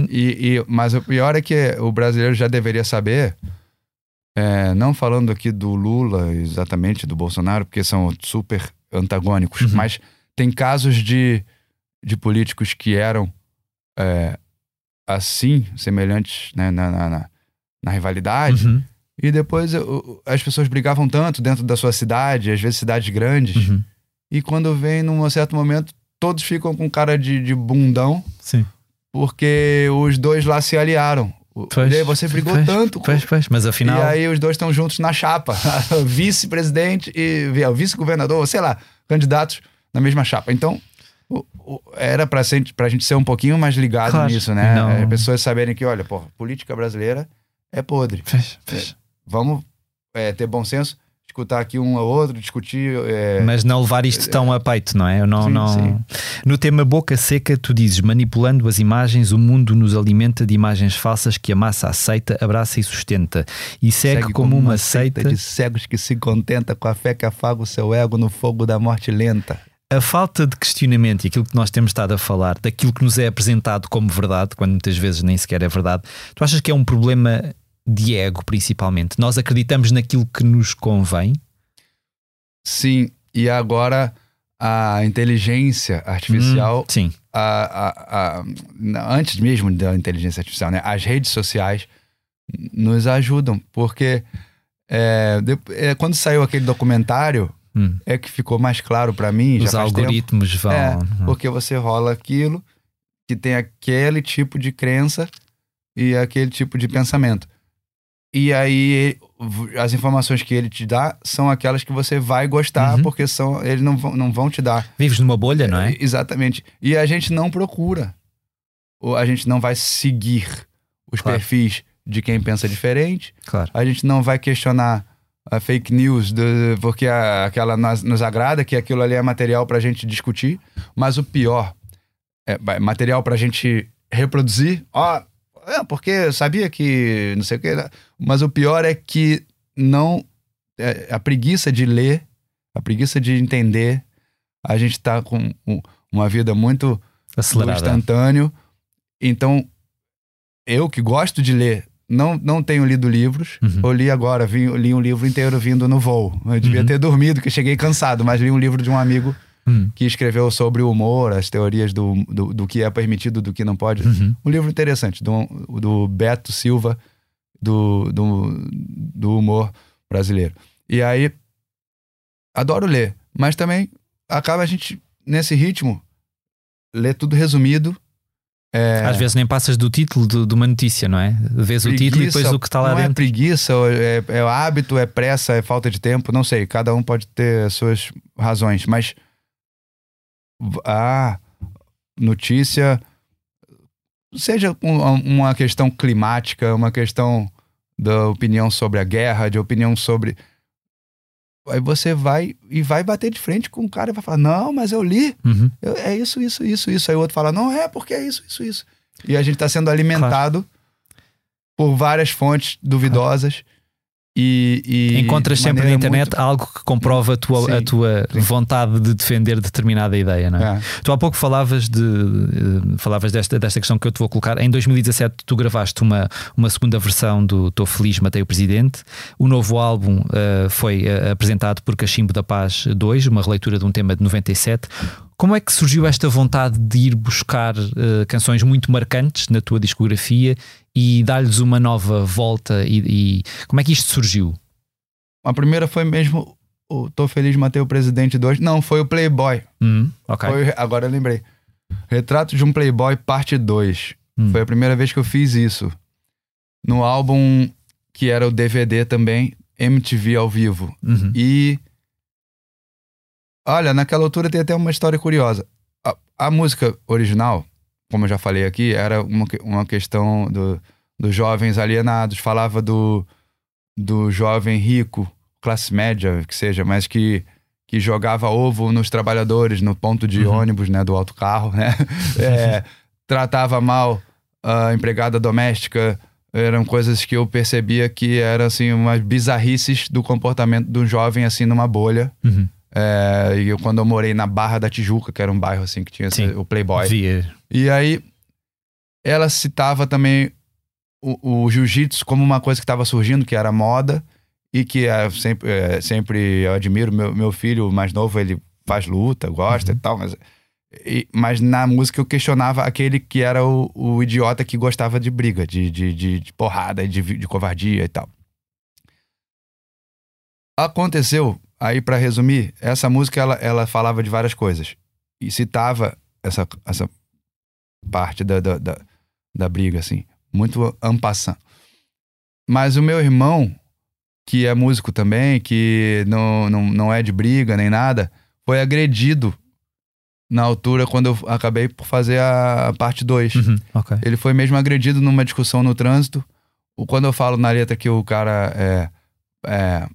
E, e- mas o pior é que o brasileiro já deveria saber, é, não falando aqui do Lula exatamente, do Bolsonaro, porque são super antagônicos, Uhum. mas tem casos de, de políticos que eram é, assim, semelhantes né, na, na, na- na rivalidade, Uhum, e depois o- as pessoas brigavam tanto dentro da sua cidade, às vezes cidades grandes, uhum. e quando vem num certo momento, todos ficam com cara de, de bundão, Sim. porque os dois lá se aliaram. E aí você brigou tanto. mas afinal. E aí os dois estão juntos na chapa. Vice-presidente e vice-governador, sei lá, candidatos na mesma chapa. Então, o- o- era pra, ser, pra gente ser um pouquinho mais ligado Claro, nisso, né? não- É, pessoas saberem que, olha, pô, política brasileira é podre. Pois, pois. Vamos é, ter bom senso, escutar aqui um ao outro, discutir. é, Mas não levar isto tão a peito, não é? Eu não, Sim, não... sim. No tema boca seca, tu dizes: manipulando as imagens, o mundo nos alimenta de imagens falsas que a massa aceita, abraça e sustenta. E segue, como, uma seita. de cegos que se contenta com a fé que afaga o seu ego no fogo da morte lenta. A falta de questionamento e aquilo que nós temos estado a falar, daquilo que nos é apresentado como verdade, quando muitas vezes nem sequer é verdade, tu achas que é um problema de ego, principalmente? Nós acreditamos naquilo que nos convém? Sim, e agora a inteligência artificial, Hum, sim. a- a- a- antes mesmo da inteligência artificial, né, as redes sociais nos ajudam, porque é, de- é, quando saiu aquele documentário, Hum. é que ficou mais claro pra mim, Os faz tempo, algoritmos vão. É, Hum. porque você rola aquilo que tem aquele tipo de crença e aquele tipo de pensamento. E aí as informações que ele te dá são aquelas que você vai gostar, Uhum. porque são eles não vão, não vão te dar. Vives numa bolha, não é? É, Exatamente. E a gente não procura. Ou a gente não vai seguir os Claro. perfis de quem pensa diferente. Claro. A gente não vai questionar a fake news, do, porque a- aquela nos, nos agrada, que aquilo ali é material pra gente discutir. Mas o pior é material pra gente reproduzir. Ó, é, porque eu sabia que não sei o que. né? Mas o pior é que não. é, a preguiça de ler, a preguiça de entender. A gente tá com um- uma vida muito Acelerada. instantâneo. Então, eu que gosto de ler, não, não tenho lido livros. Uhum. Eu li agora, vi, li um livro inteiro vindo no voo. Eu devia Uhum. ter dormido, que cheguei cansado, mas li um livro de um amigo Hum. que escreveu sobre o humor, as teorias do, do, do que é permitido, do que não pode. Uhum. Um livro interessante, do, do Beto Silva, do, do, do humor brasileiro. E aí, adoro ler, mas também acaba a gente, nesse ritmo, ler tudo resumido. É, Às vezes nem passas do título de, de uma notícia, não é? Vês o título e depois o que está lá não é dentro. preguiça, é, é hábito, é pressa, é falta de tempo, não sei. Cada um pode ter as suas razões, mas a notícia, seja um- uma questão climática, uma questão da opinião sobre a guerra, de opinião sobre. Aí você vai e vai bater de frente com o cara e vai falar: Não, mas eu li, Uhum. eu- é isso, isso, isso, isso. Aí o outro fala: Não é, porque é isso, isso, isso. E a gente está sendo alimentado por várias fontes duvidosas. E, e Encontras sempre na internet algo que comprova a tua, a Sim, tua sim. vontade de defender determinada ideia, não é? muito- é. Tu há pouco falavas de eh, falavas desta, desta questão que eu te vou colocar. Em 2017 tu gravaste uma, uma segunda versão do Estou Feliz, Matei o Presidente. O novo álbum eh, foi eh, apresentado por Cachimbo da Paz 2, uma releitura de um tema de 97. Como é que surgiu esta vontade de ir buscar eh, canções muito marcantes na tua discografia e dar-lhes uma nova volta? E, e como é que isto surgiu? A primeira foi mesmo o Tô Feliz Matei o Presidente 2. Não, foi o Playboy. Hum, ok. Foi- agora eu lembrei. Retrato de um Playboy, parte 2. Hum. Foi a primeira vez que eu fiz isso. no álbum que era o DVD também, MTV ao vivo. Uhum. E. Olha, naquela altura tem até uma história curiosa. A, a música original, como eu já falei aqui, era uma, uma questão do, dos jovens alienados. Falava do, do jovem rico, classe média, que seja, mas que, que jogava ovo nos trabalhadores, no ponto de Uhum. ônibus, né, do alto carro, né? É, tratava mal a empregada doméstica. Eram coisas que eu percebia que eram, assim, umas bizarrices do comportamento de um jovem, assim, numa bolha. Uhum. É, e eu, quando eu morei na Barra da Tijuca, que era um bairro, assim, que tinha Sim. o Playboy. Via. E aí, ela citava também o, o jiu-jitsu como uma coisa que estava surgindo, que era moda, e que é, sempre, é, sempre eu admiro. Meu, meu filho mais novo, ele faz luta, gosta e tal, mas. e- mas na música eu questionava aquele que era o, o idiota que gostava de briga, de, de, de, de porrada, de, de covardia e tal. Aconteceu, aí pra resumir, essa música ela, ela falava de várias coisas. E citava essa, essa parte da, da, da, da briga, assim. Muito ampassant. Mas o meu irmão, que é músico também, que não, não, não é de briga nem nada, foi agredido na altura quando eu acabei por fazer a parte 2. Uhum. Ok. Ele foi mesmo agredido numa discussão no trânsito. Quando eu falo na letra que o cara é. é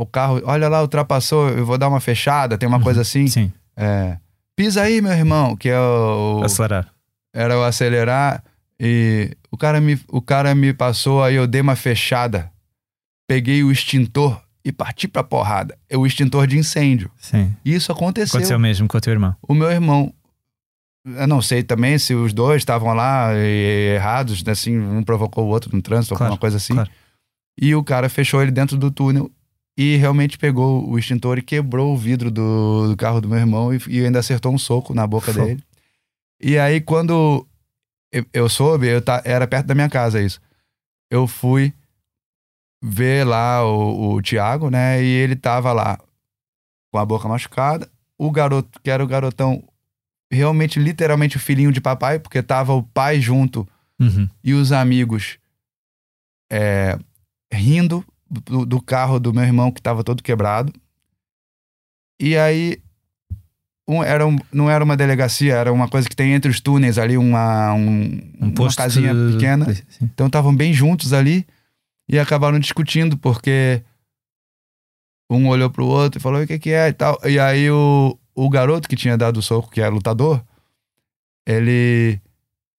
o carro, olha lá, ultrapassou, eu vou dar uma fechada, tem uma Uhum. coisa assim. Sim. É, Pisa aí, meu irmão, que é o. Acelerar. Era o acelerar. E o cara, me, o cara me passou, aí eu dei uma fechada. Peguei o extintor e parti pra porrada. É o extintor de incêndio. Sim. E Isso aconteceu. Aconteceu mesmo com o teu irmão. O meu irmão. Eu não sei também se os dois estavam lá e- errados, assim, um provocou o outro no trânsito, Claro, alguma coisa assim. claro. E o cara fechou ele dentro do túnel e realmente pegou o extintor e quebrou o vidro do, do carro do meu irmão e, e ainda acertou um soco na boca dele. E aí, quando eu, eu soube, eu era perto da minha casa isso. Eu fui ver lá o, o Tiago, né? E ele tava lá com a boca machucada. O garoto, que era o garotão, realmente, literalmente o filhinho de papai, porque tava o pai junto Uhum. e os amigos é, rindo do, do carro do meu irmão que tava todo quebrado. E aí, um, era um- não era uma delegacia, era uma coisa que tem entre os túneis ali, uma, um, Um uma posto casinha de- pequena. Sim. Então estavam bem juntos ali e acabaram discutindo porque um olhou pro outro e falou o que que é e tal. E aí o, o garoto que tinha dado o soco, que é lutador, ele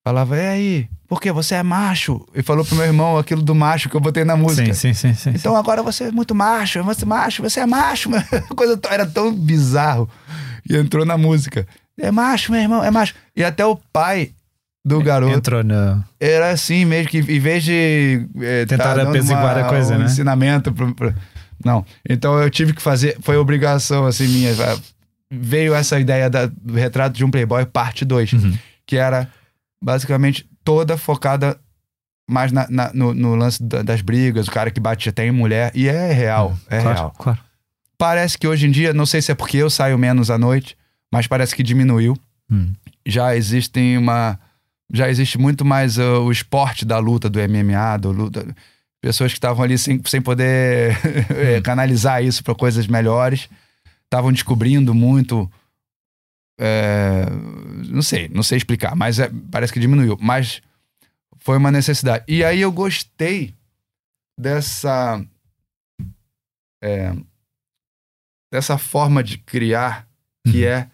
falava, e aí, por que você é macho? E falou pro meu irmão aquilo do macho que eu botei na música. Sim, sim, sim, sim. Então agora você é muito macho, você é macho, você é macho. Coisa era tão bizarro. E entrou na música. É macho, meu irmão, é macho. E até o pai do garoto Entrou no. era assim mesmo, que em vez de eh, Tentar tá dando apaziguar a coisa, um né? ensinamento pro- pro- Não. Então eu tive que fazer, foi obrigação assim minha. Veio essa ideia da- do retrato de um Playboy, parte 2, Uhum. que era basicamente toda focada mais na- na- no, no lance da- das brigas, o cara que bate até em mulher. E é real, é claro, real. Claro. Parece que hoje em dia, não sei se é porque eu saio menos à noite, mas parece que diminuiu Hum. já existem uma já existe muito mais uh, o esporte da luta do MMA do luta pessoas que estavam ali sem, sem poder eh, canalizar isso para coisas melhores estavam descobrindo muito é, não sei não sei explicar mas é- parece que diminuiu mas foi uma necessidade e aí eu gostei dessa é, dessa forma de criar que Uhum. é,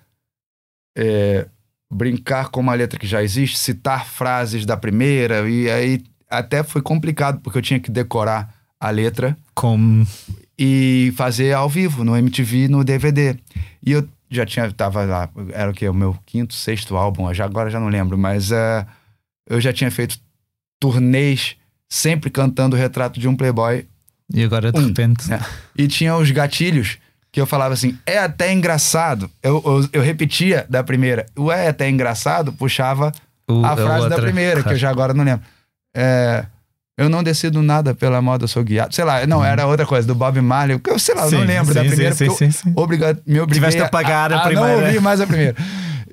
é, brincar com uma letra que já existe, citar frases da primeira, e aí até foi complicado, porque eu tinha que decorar a letra Como. e fazer ao vivo, no MTV, no DVD. E eu já tinha, tava lá, era o que? O meu quinto, sexto álbum, já, agora já não lembro, mas é, eu já tinha feito turnês sempre cantando o retrato de um playboy E agora de Um, repente. né? E tinha os gatilhos que eu falava assim, é até engraçado. Eu, eu, eu repetia da primeira, o é até engraçado, puxava o- a frase da primeira, que eu já agora não lembro. É, eu não decido nada pela moda, eu sou guiado. Sei lá, não, era outra coisa, do Bob Marley. Eu sei lá, eu não Sim, lembro da sim, primeira, sim, sim, sim, sim. obriga- me obriguei Tiveste a pagar a não primeira. ouvir mais a primeira.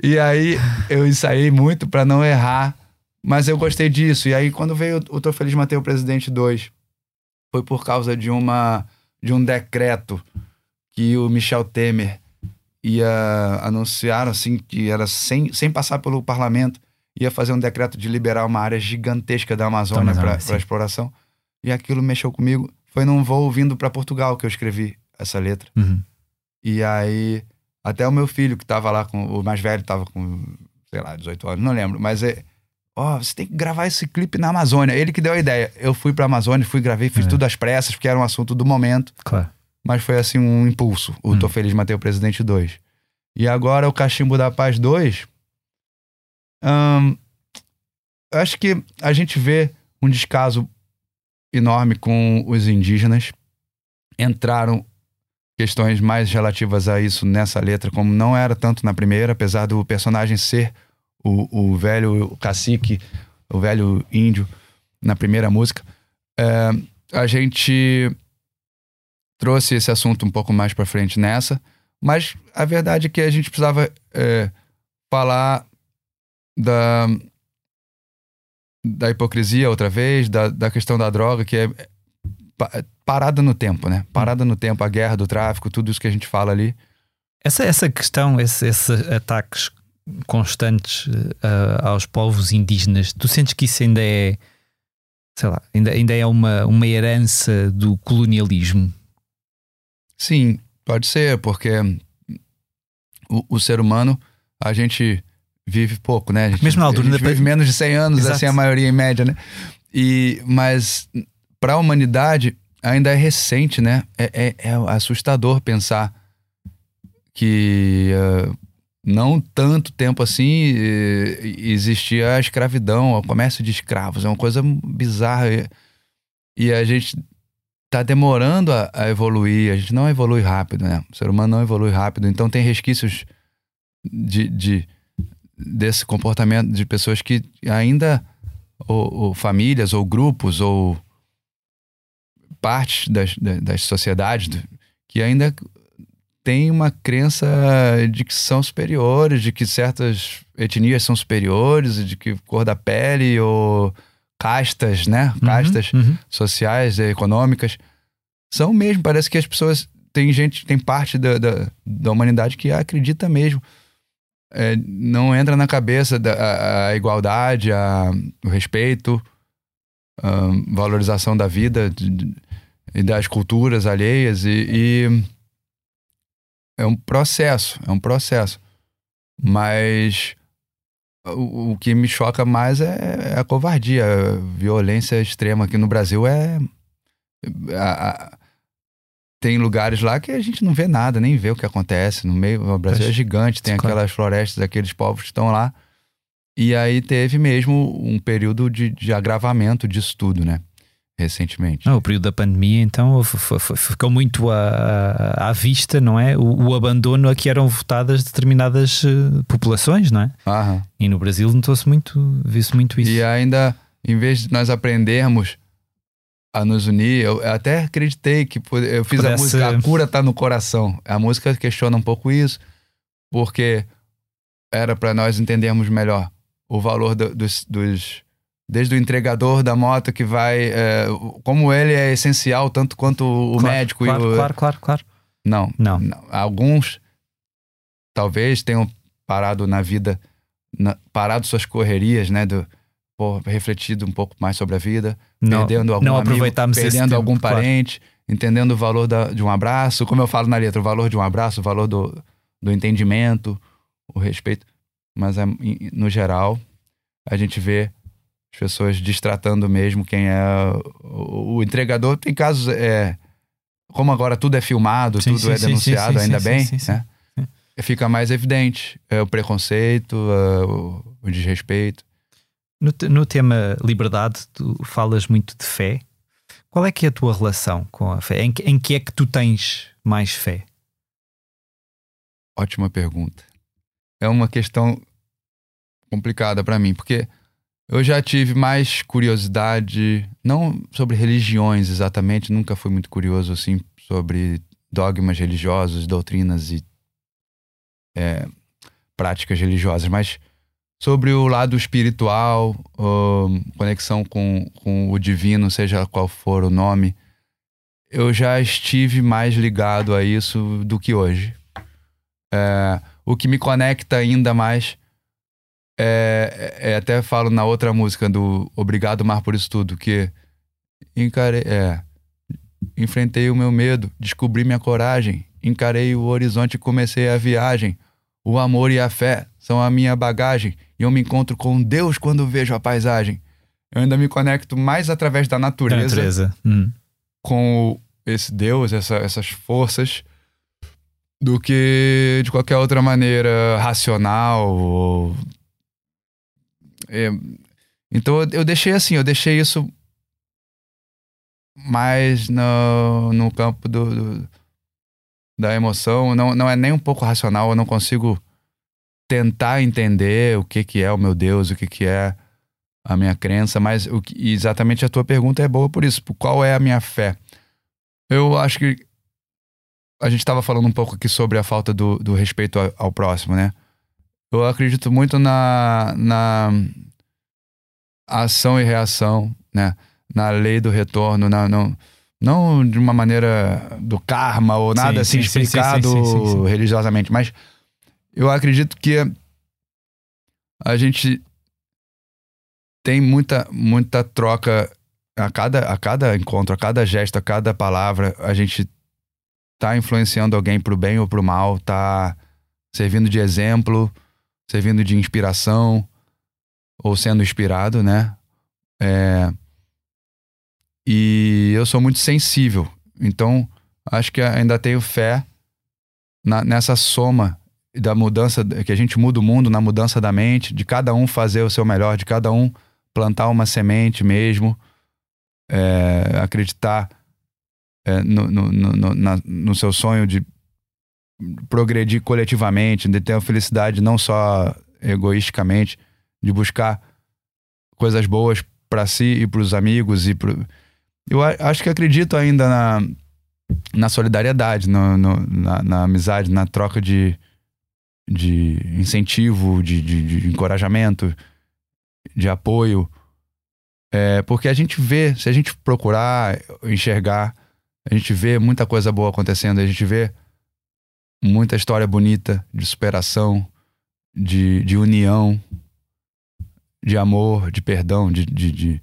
E aí eu ensaiei muito pra não errar Mas eu gostei disso. E aí, quando veio o Tô Feliz Matei o Presidente 2, foi por causa de uma de um decreto que o Michel Temer ia anunciar assim que era sem, sem passar pelo parlamento ia fazer um decreto de liberar uma área gigantesca da Amazônia para exploração e aquilo mexeu comigo foi num voo vindo para Portugal que eu escrevi essa letra uhum. e aí até o meu filho que estava lá com o mais velho estava com sei lá 18 anos não lembro mas é ó, oh, você tem que gravar esse clipe na Amazônia. Ele que deu a ideia. Eu fui pra Amazônia, fui, gravei, fiz é. tudo às pressas, porque era um assunto do momento. Claro. Mas foi assim um impulso. O hum. Tô Feliz Matei o Presidente 2. E agora o Cachimbo da Paz 2. Hum, acho que a gente vê um descaso enorme com os indígenas. Entraram questões mais relativas a isso nessa letra, como não era tanto na primeira, apesar do personagem ser o, o velho cacique, o velho índio, na primeira música. É, a gente trouxe esse assunto um pouco mais para frente nessa, mas a verdade é que a gente precisava é, falar da, da hipocrisia outra vez, da, da questão da droga, que é, é parada no tempo, né? Parada no tempo, a guerra do tráfico, tudo isso que a gente fala ali. Essa, essa questão, esse, esses ataques constantes uh, aos povos indígenas, tu sentes que isso ainda é, sei lá, ainda, ainda é uma, uma herança do colonialismo? Sim, pode ser, porque o, o ser humano, a gente vive pouco, né? A gente, Mesmo na altura, a gente vive menos de 100 anos, Exato. assim, a maioria em média, né? E, mas para a humanidade ainda é recente, né? É, é, é assustador pensar que uh, não tanto tempo assim existia a escravidão, o comércio de escravos. É uma coisa bizarra. E, e a gente tá demorando a, a, evoluir. A gente não evolui rápido, né? O ser humano não evolui rápido. Então tem resquícios de, de desse comportamento de pessoas que ainda ou, ou, famílias ou grupos ou partes das, das sociedades que ainda tem uma crença de que são superiores, de que certas etnias são superiores, de que cor da pele ou castas, né? Uhum, castas uhum. sociais, econômicas. São mesmo, parece que as pessoas. Tem gente, tem parte da, da, da humanidade que acredita mesmo. É, não entra na cabeça da, a, a igualdade, a, o respeito, a valorização da vida e das culturas alheias. e, e é um processo, é um processo. Mas o, o que me choca mais é, é, a covardia. A violência extrema aqui no Brasil é. A, tem lugares lá que a gente não vê nada, nem vê o que acontece. No meio, o Brasil é gigante, tem aquelas florestas, aqueles povos que estão lá. E aí teve mesmo um período de, de agravamento disso tudo, né? recentemente. o período da pandemia, então, ficou muito à, à vista, não é? O, o, abandono a que eram votadas determinadas uh, populações, não é? Aham. E no Brasil notou-se muito, viu-se muito isso. E ainda, em vez de nós aprendermos a nos unir, eu até acreditei que eu fiz Pudesse... a música A Cura Tá no Coração. A música questiona um pouco isso, porque era para nós entendermos melhor o valor do, dos, dos desde o entregador da moto que vai. É, como ele é essencial, tanto quanto o claro, médico claro, e o. Claro, claro, claro. Não, não. não. Alguns talvez tenham parado na vida, na, parado suas correrias, né? Do, pô, refletido um pouco mais sobre a vida, não, perdendo algum não amigo, perdendo algum tempo, parente, claro. entendendo o valor da, de um abraço, como eu falo na letra, o valor de um abraço, o valor do, do entendimento, o respeito. Mas é, no geral, a gente vê as pessoas distratando mesmo quem é o, o entregador. Tem casos, é, como agora tudo é filmado, sim, tudo sim, é denunciado, sim, ainda bem, né? Fica mais evidente é, o preconceito, é, o, o, desrespeito. No, no tema liberdade, tu falas muito de fé. Qual é que é a tua relação com a fé? Em, em que é que tu tens mais fé? Ótima pergunta. É uma questão complicada para mim, porque eu já tive mais curiosidade, não sobre religiões exatamente, nunca fui muito curioso assim sobre dogmas religiosos, doutrinas e é, práticas religiosas, mas sobre o lado espiritual, conexão com, com o divino, seja qual for o nome, eu já estive mais ligado a isso do que hoje. É, o que me conecta ainda mais é, é, até falo na outra música do Obrigado Mar por isso tudo que encarei, é, enfrentei o meu medo, descobri minha coragem, encarei o horizonte e comecei a viagem. O amor e a fé são a minha bagagem e eu me encontro com Deus quando vejo a paisagem. Eu ainda me conecto mais através da natureza, da natureza. Hum. com esse Deus, essa, essas forças, do que de qualquer outra maneira racional. Ou... É, então eu deixei assim, eu deixei isso mais no, no campo do, do, da emoção. Não, não é nem um pouco racional, eu não consigo tentar entender o que, que é o meu Deus, o que, que é a minha crença, mas o que, exatamente a tua pergunta é boa por isso. Qual é a minha fé? Eu acho que a gente estava falando um pouco aqui sobre a falta do, do respeito ao, ao, próximo, né? Eu acredito muito na, na ação e reação, né? Na lei do retorno, na, não, não de uma maneira do karma ou nada sim, assim sim, explicado sim, religiosamente, mas eu acredito que a gente tem muita, muita troca a cada, a cada encontro, a cada gesto, a cada palavra, a gente tá influenciando alguém pro bem ou pro mal, tá servindo de exemplo, servindo de inspiração ou sendo inspirado, né? É... E eu sou muito sensível, então acho que ainda tenho fé na, nessa soma da mudança, que a gente muda o mundo na mudança da mente, de cada um fazer o seu melhor, de cada um plantar uma semente mesmo é, acreditar é, no, no, no, na, no seu sonho de progredir coletivamente, de ter a felicidade não só egoisticamente, de buscar coisas boas para si e para os amigos e pro... eu acho que acredito ainda na, na solidariedade, no, no na, na, amizade, na troca de, de incentivo, de, de, de encorajamento, de apoio. É, porque a gente vê, se a gente procurar enxergar, a gente vê muita coisa boa acontecendo, a gente vê muita história bonita de superação, de, de união, de amor, de perdão, de, de, de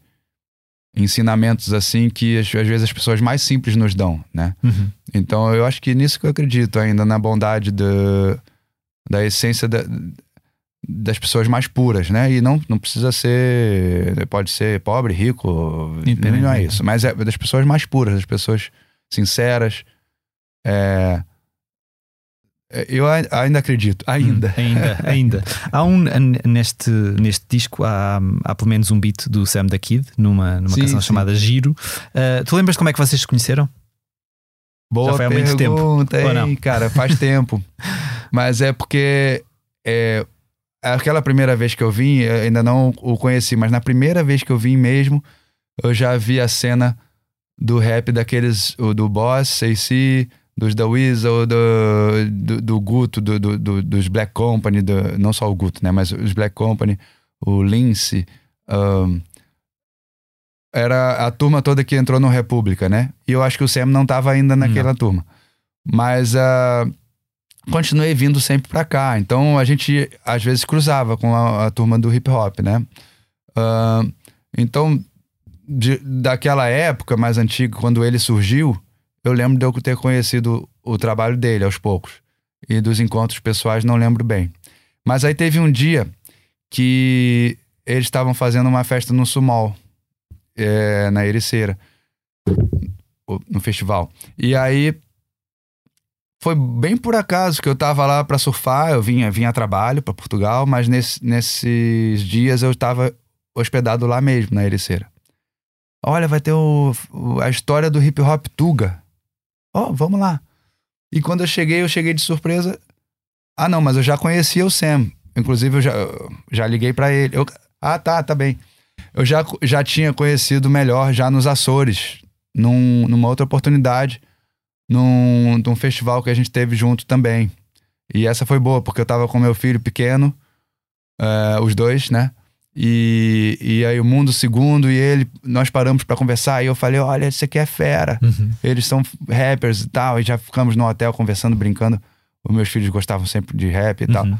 ensinamentos assim que às, vezes as pessoas mais simples nos dão, né? Uhum. Então eu acho que nisso que eu acredito ainda, na bondade da, da essência da, das pessoas mais puras, né? E não, não precisa ser. Pode ser pobre, rico, Entendi. não é isso. Mas é das pessoas mais puras, das pessoas sinceras. É eu ainda acredito, ainda. Hum, ainda, ainda. Há um, neste, neste disco, há, há pelo menos um beat do Sam da Kid, numa, numa sim, canção sim. chamada Giro. Uh, tu lembras como é que vocês se conheceram? Boa Já foi há muito tempo. Hein, cara, faz tempo. Mas é porque é, aquela primeira vez que eu vim, eu ainda não o conheci, mas na primeira vez que eu vim mesmo, eu já vi a cena do rap daqueles, o do Boss, AC, dos da Weasel, do, do, do Guto, do, do, dos Black Company, não só o Guto, né, mas os Black Company, o Lince, um, era a turma toda que entrou no República, né? E eu acho que o Sam não estava ainda naquela não. turma. Mas uh, continuei vindo sempre pra cá. Então a gente às vezes cruzava com a, a turma do hip hop, né? Uh, então, de, daquela época mais antiga, quando ele surgiu, eu lembro de eu ter conhecido o trabalho dele aos poucos. E dos encontros pessoais não lembro bem. Mas aí teve um dia que eles estavam fazendo uma festa no Sumol, é, na Ericeira, no festival. E aí foi bem por acaso que eu tava lá para surfar, eu vinha, vinha a trabalho para Portugal, mas nesse, nesses dias eu estava hospedado lá mesmo, na Ericeira. Olha, vai ter o, a história do hip hop Tuga. Ó, oh, vamos lá. E quando eu cheguei, eu cheguei de surpresa. Ah, não, mas eu já conhecia o Sam. Inclusive, eu já, já liguei para ele. Eu, ah, tá, tá bem. Eu já, já tinha conhecido melhor já nos Açores, num, numa outra oportunidade num, num festival que a gente teve junto também. E essa foi boa, porque eu tava com meu filho pequeno, uh, os dois, né? E, e aí o Mundo Segundo e ele, nós paramos para conversar e eu falei, olha, isso aqui é fera. Uhum. Eles são rappers e tal, e já ficamos no hotel conversando, brincando. Os meus filhos gostavam sempre de rap e tal. Uhum.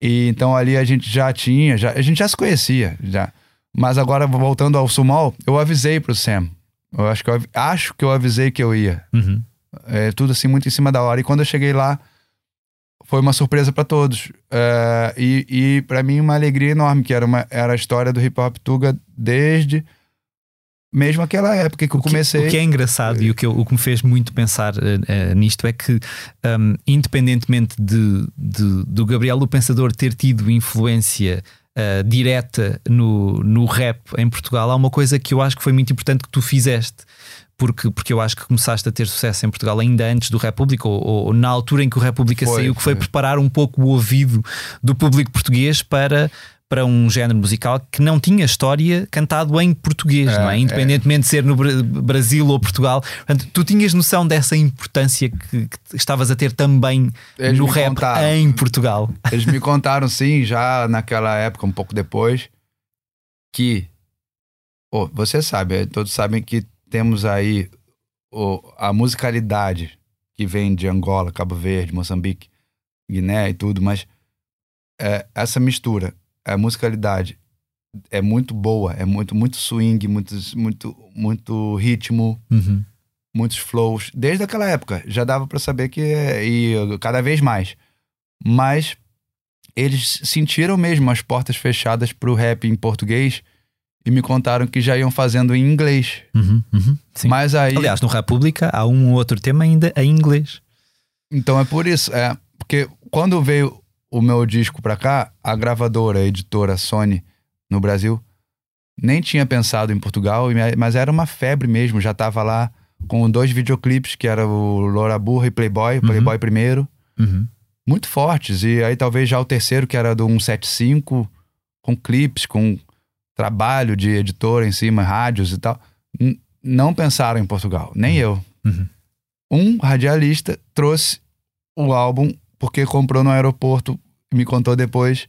E então ali a gente já tinha, já, a gente já se conhecia, já. Mas agora, voltando ao Sumol, eu avisei pro Sam. Eu acho que eu, acho que eu avisei que eu ia. Uhum. É, tudo assim, muito em cima da hora. E quando eu cheguei lá, foi uma surpresa para todos. É, e e para mim, uma alegria enorme, que era, uma, era a história do hip hop Tuga desde mesmo aquela época que eu O que- comecei. O que é engraçado e o que, eu- o que me fez muito pensar eh, nisto é que, um, independentemente de, de- do Gabriel o Pensador ter tido influência eh, direta no, no rap em Portugal, há uma coisa que eu acho que foi muito importante que tu fizeste. Porque, porque eu acho que começaste a ter sucesso em Portugal ainda antes do República, ou, ou na altura em que o República Foi, saiu, que foi foi. preparar um pouco o ouvido do público português para, para um género musical que não tinha história cantado em português, É, não é? é. Independentemente de ser no Bra- Brasil ou Portugal. Portanto, tu tinhas noção dessa importância que, que estavas a ter também Eles no rap contaram. em Portugal. Eles me contaram, sim, já naquela época, um pouco depois, que. Pô, você sabe, todos sabem que temos aí o- a musicalidade que vem de Angola, Cabo Verde, Moçambique, Guiné e tudo, mas é, essa mistura, a musicalidade é muito boa, é muito, muito swing, muito, muito, muito ritmo, Uhum. muitos flows. Desde aquela época já dava pra saber que é- e cada vez mais. Mas eles sentiram mesmo as portas fechadas pro rap em português e me contaram que já iam fazendo em inglês. Uhum, uhum, sim. Mas aí, Aliás, no República há um ou outro tema ainda em inglês. então é por isso, é porque quando veio o meu disco pra cá, a gravadora, a editora Sony no Brasil nem tinha pensado em Portugal, mas era uma febre mesmo, já tava lá com dois videoclipes, que era o Loura Burra e Playboy, o Uhum. Playboy primeiro. Uhum. muito fortes. E aí talvez já o terceiro, que era do 175, com clipes, com trabalho de editora em cima, rádios e tal, não pensaram em Portugal, nem eu. Uhum. Um radialista trouxe o álbum porque comprou no aeroporto e me contou depois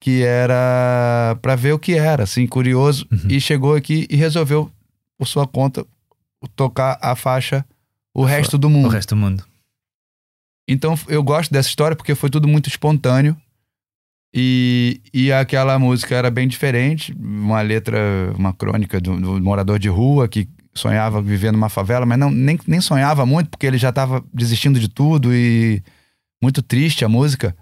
que era pra ver o que era, assim, curioso, Uhum. e chegou aqui e resolveu, por sua conta, tocar a faixa O Resto do O Mundo. resto do mundo. Então eu gosto dessa história porque foi tudo muito espontâneo. E, e aquela música era bem diferente. Uma letra, uma crônica do, do morador de rua que sonhava viver numa favela, mas não, nem, nem sonhava muito porque ele já estava desistindo de tudo e muito triste a música.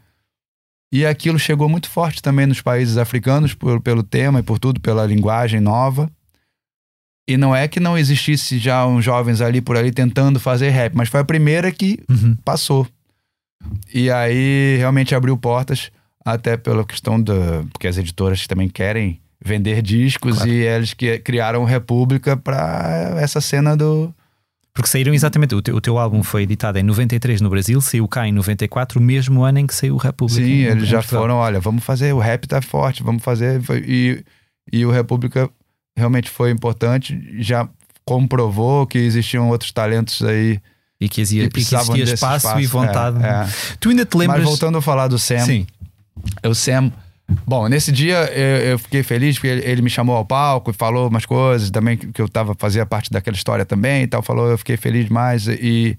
E aquilo chegou muito forte também nos países africanos por, pelo tema e por tudo, pela linguagem nova. E não é que não existisse já uns jovens ali por ali tentando fazer rap, mas foi a primeira que Uhum. passou. E aí realmente abriu portas, até pela questão da. Porque as editoras também querem vender discos Claro. e eles que criaram República para essa cena do. Porque saíram exatamente. O teu, o teu álbum foi editado em 93 no Brasil, saiu cá em 94, o mesmo ano em que saiu o República. Sim, eles já foram, olha, vamos fazer, o rap tá forte, vamos fazer. E, e o República realmente foi importante, já comprovou que existiam outros talentos aí E que que e que existia desse espaço, e vontade. É, é. Tu ainda te lembras. Mas voltando a falar do Sam, Sim. O Sam. Bom, nesse dia eu, eu fiquei feliz porque ele, ele me chamou ao palco e falou umas coisas também que, que eu tava, fazia parte daquela história também e tal. Falou, eu fiquei feliz demais e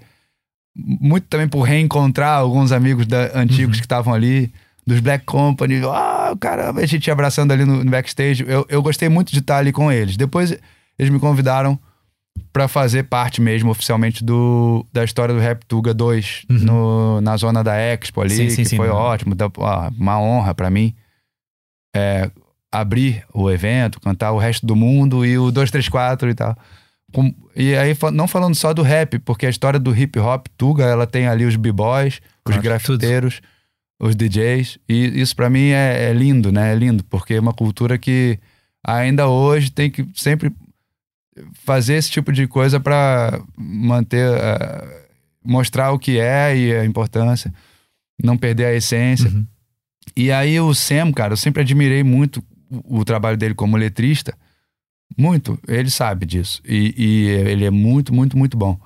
muito também por reencontrar alguns amigos da- antigos que estavam ali, dos Black Company. Ah, caramba, a gente abraçando ali no, no backstage. Eu, eu gostei muito de estar ali com eles. Depois eles me convidaram para fazer parte mesmo oficialmente do, da história do Rap Tuga 2 no, na zona da Expo ali, Sim, sim, que sim, foi ótimo, da- ah, uma honra para mim é, abrir o evento, cantar o resto do mundo e o 234 e tal. Com- e aí, não falando só do rap, porque a história do hip hop Tuga, ela tem ali os b-boys, os Claro, grafiteiros, os DJs, e isso para mim é, é lindo, né? É lindo, porque é uma cultura que ainda hoje tem que sempre fazer esse tipo de coisa para manter, eh, mostrar o que é e a importância, não perder a essência. Uhum. E aí o Sam, cara, eu sempre admirei muito o, o trabalho dele como letrista. Muito, ele sabe disso. E, e ele é muito, muito, muito bom.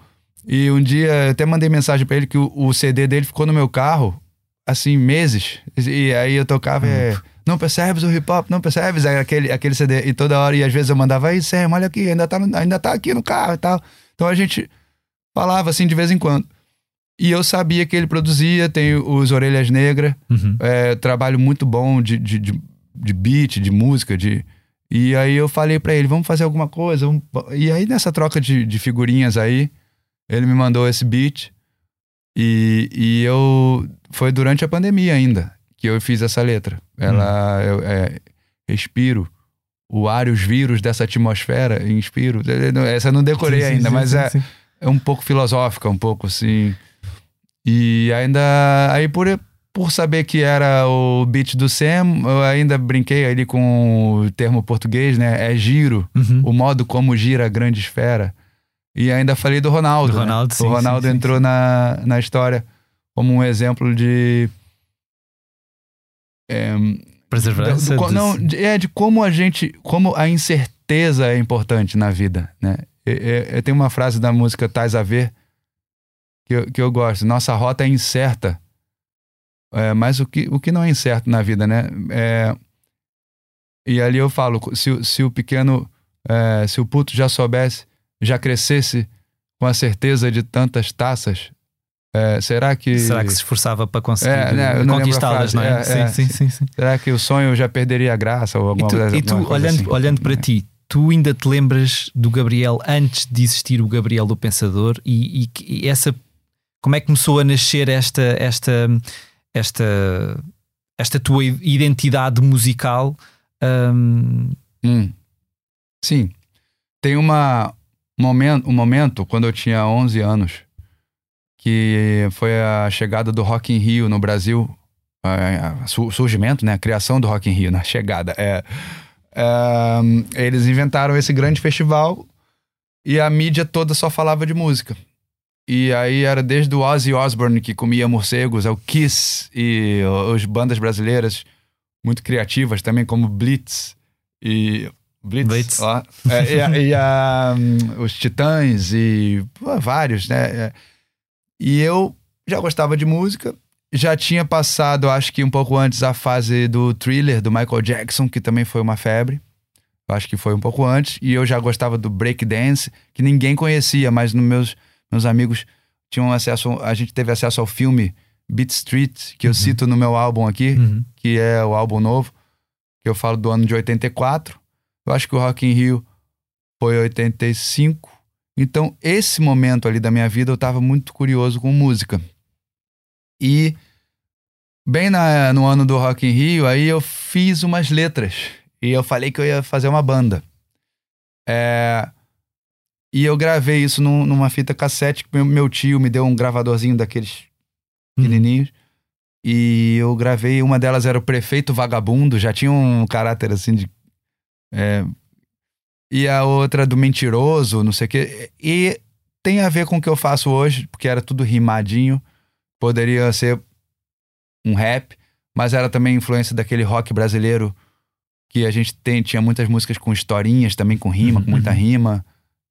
E um dia eu até mandei mensagem pra ele que o, o CD dele ficou no meu carro, assim, meses. E aí eu tocava, é, não percebes o hip hop, não percebes aquele, aquele CD. E toda hora, e às vezes eu mandava, aí, Sam, olha aqui, ainda tá, ainda tá aqui no carro e tal. Então a gente falava assim de vez em quando. E eu sabia que ele produzia, tem os Orelhas Negras, Uhum. é, trabalho muito bom de, de, de, de beat, de música, de. E aí eu falei pra ele, vamos fazer alguma coisa. vamos- E aí nessa troca de, de figurinhas aí, ele me mandou esse beat. E, e eu. Foi durante a pandemia ainda que eu fiz essa letra. Ela. Eu, é, respiro o ar e os vírus dessa atmosfera, inspiro. Essa eu não decorei Sim, sim, ainda, sim, mas sim, é, sim. é um pouco filosófica, um pouco assim. E ainda. Aí por, por saber que era o beat do Sam, eu ainda brinquei ali com o termo português, né? É giro, Uhum. o modo como gira a grande esfera. E ainda falei do Ronaldo. Do né? Ronaldo, sim, O Ronaldo sim, sim, entrou Na, na história como um exemplo de. É, Perseverança. do- do- não, é de como a gente, como a incerteza é importante na vida, né? É, é, tem uma frase da música Tais a Ver que eu, que eu gosto. Nossa rota é incerta, é, mas o que, o que não é incerto na vida, né? É, e ali eu falo, se, o- se o pequeno, é, se o puto já soubesse, já crescesse com a certeza de tantas taças, é, será que Será que se esforçava para conseguir É, conquistá-las, não é? É, sim, é, sim, sim, sim. será que o sonho já perderia a graça ou E alguma tu, coisa e tu, coisa olhando, assim? olhando para ti, tu ainda te lembras do Gabriel antes de existir o Gabriel do Pensador e, e e essa como é que começou a nascer esta esta esta esta tua identidade musical? Hum, Hum. Sim. Tem uma momento, um momento quando eu tinha 11 anos que foi a chegada do Rock in Rio no Brasil, su- surgimento, né, a criação do Rock in Rio, na chegada. É, é, eles inventaram esse grande festival e a mídia toda só falava de música. E aí era desde o Ozzy Osbourne que comia morcegos, ao Kiss e as bandas brasileiras muito criativas também como Blitz e Blitz, Blitz. ó. É, e, e a, hum, os Titãs e pô, vários, né? É. E eu já gostava de música, já tinha passado, acho que um pouco antes, a fase do thriller do Michael Jackson, que também foi uma febre. Eu acho que foi um pouco antes. E eu já gostava do breakdance, que ninguém conhecia, mas nos meus, meus amigos tinham acesso. A gente teve acesso ao filme Beat Street, que eu cito no meu álbum aqui, uhum. que é o álbum novo, que eu falo do ano de 84. Eu acho que o Rock in Rio foi 85. Então, esse momento ali da minha vida, eu tava muito curioso com música. E bem na- no ano do Rock in Rio, aí eu fiz umas letras. E eu falei que eu ia fazer uma banda. É, E eu gravei isso num- numa fita cassete, que meu, meu tio me deu um gravadorzinho daqueles pequenininhos. E eu gravei, uma delas era o Prefeito Vagabundo, já tinha um caráter assim de. é, e a outra do Mentiroso, não sei o quê. E tem a ver com o que eu faço hoje, porque era tudo rimadinho. Poderia ser um rap, mas era também influência daquele rock brasileiro que a gente tem, tinha muitas músicas com historinhas também, com rima, com muita Uhum. rima,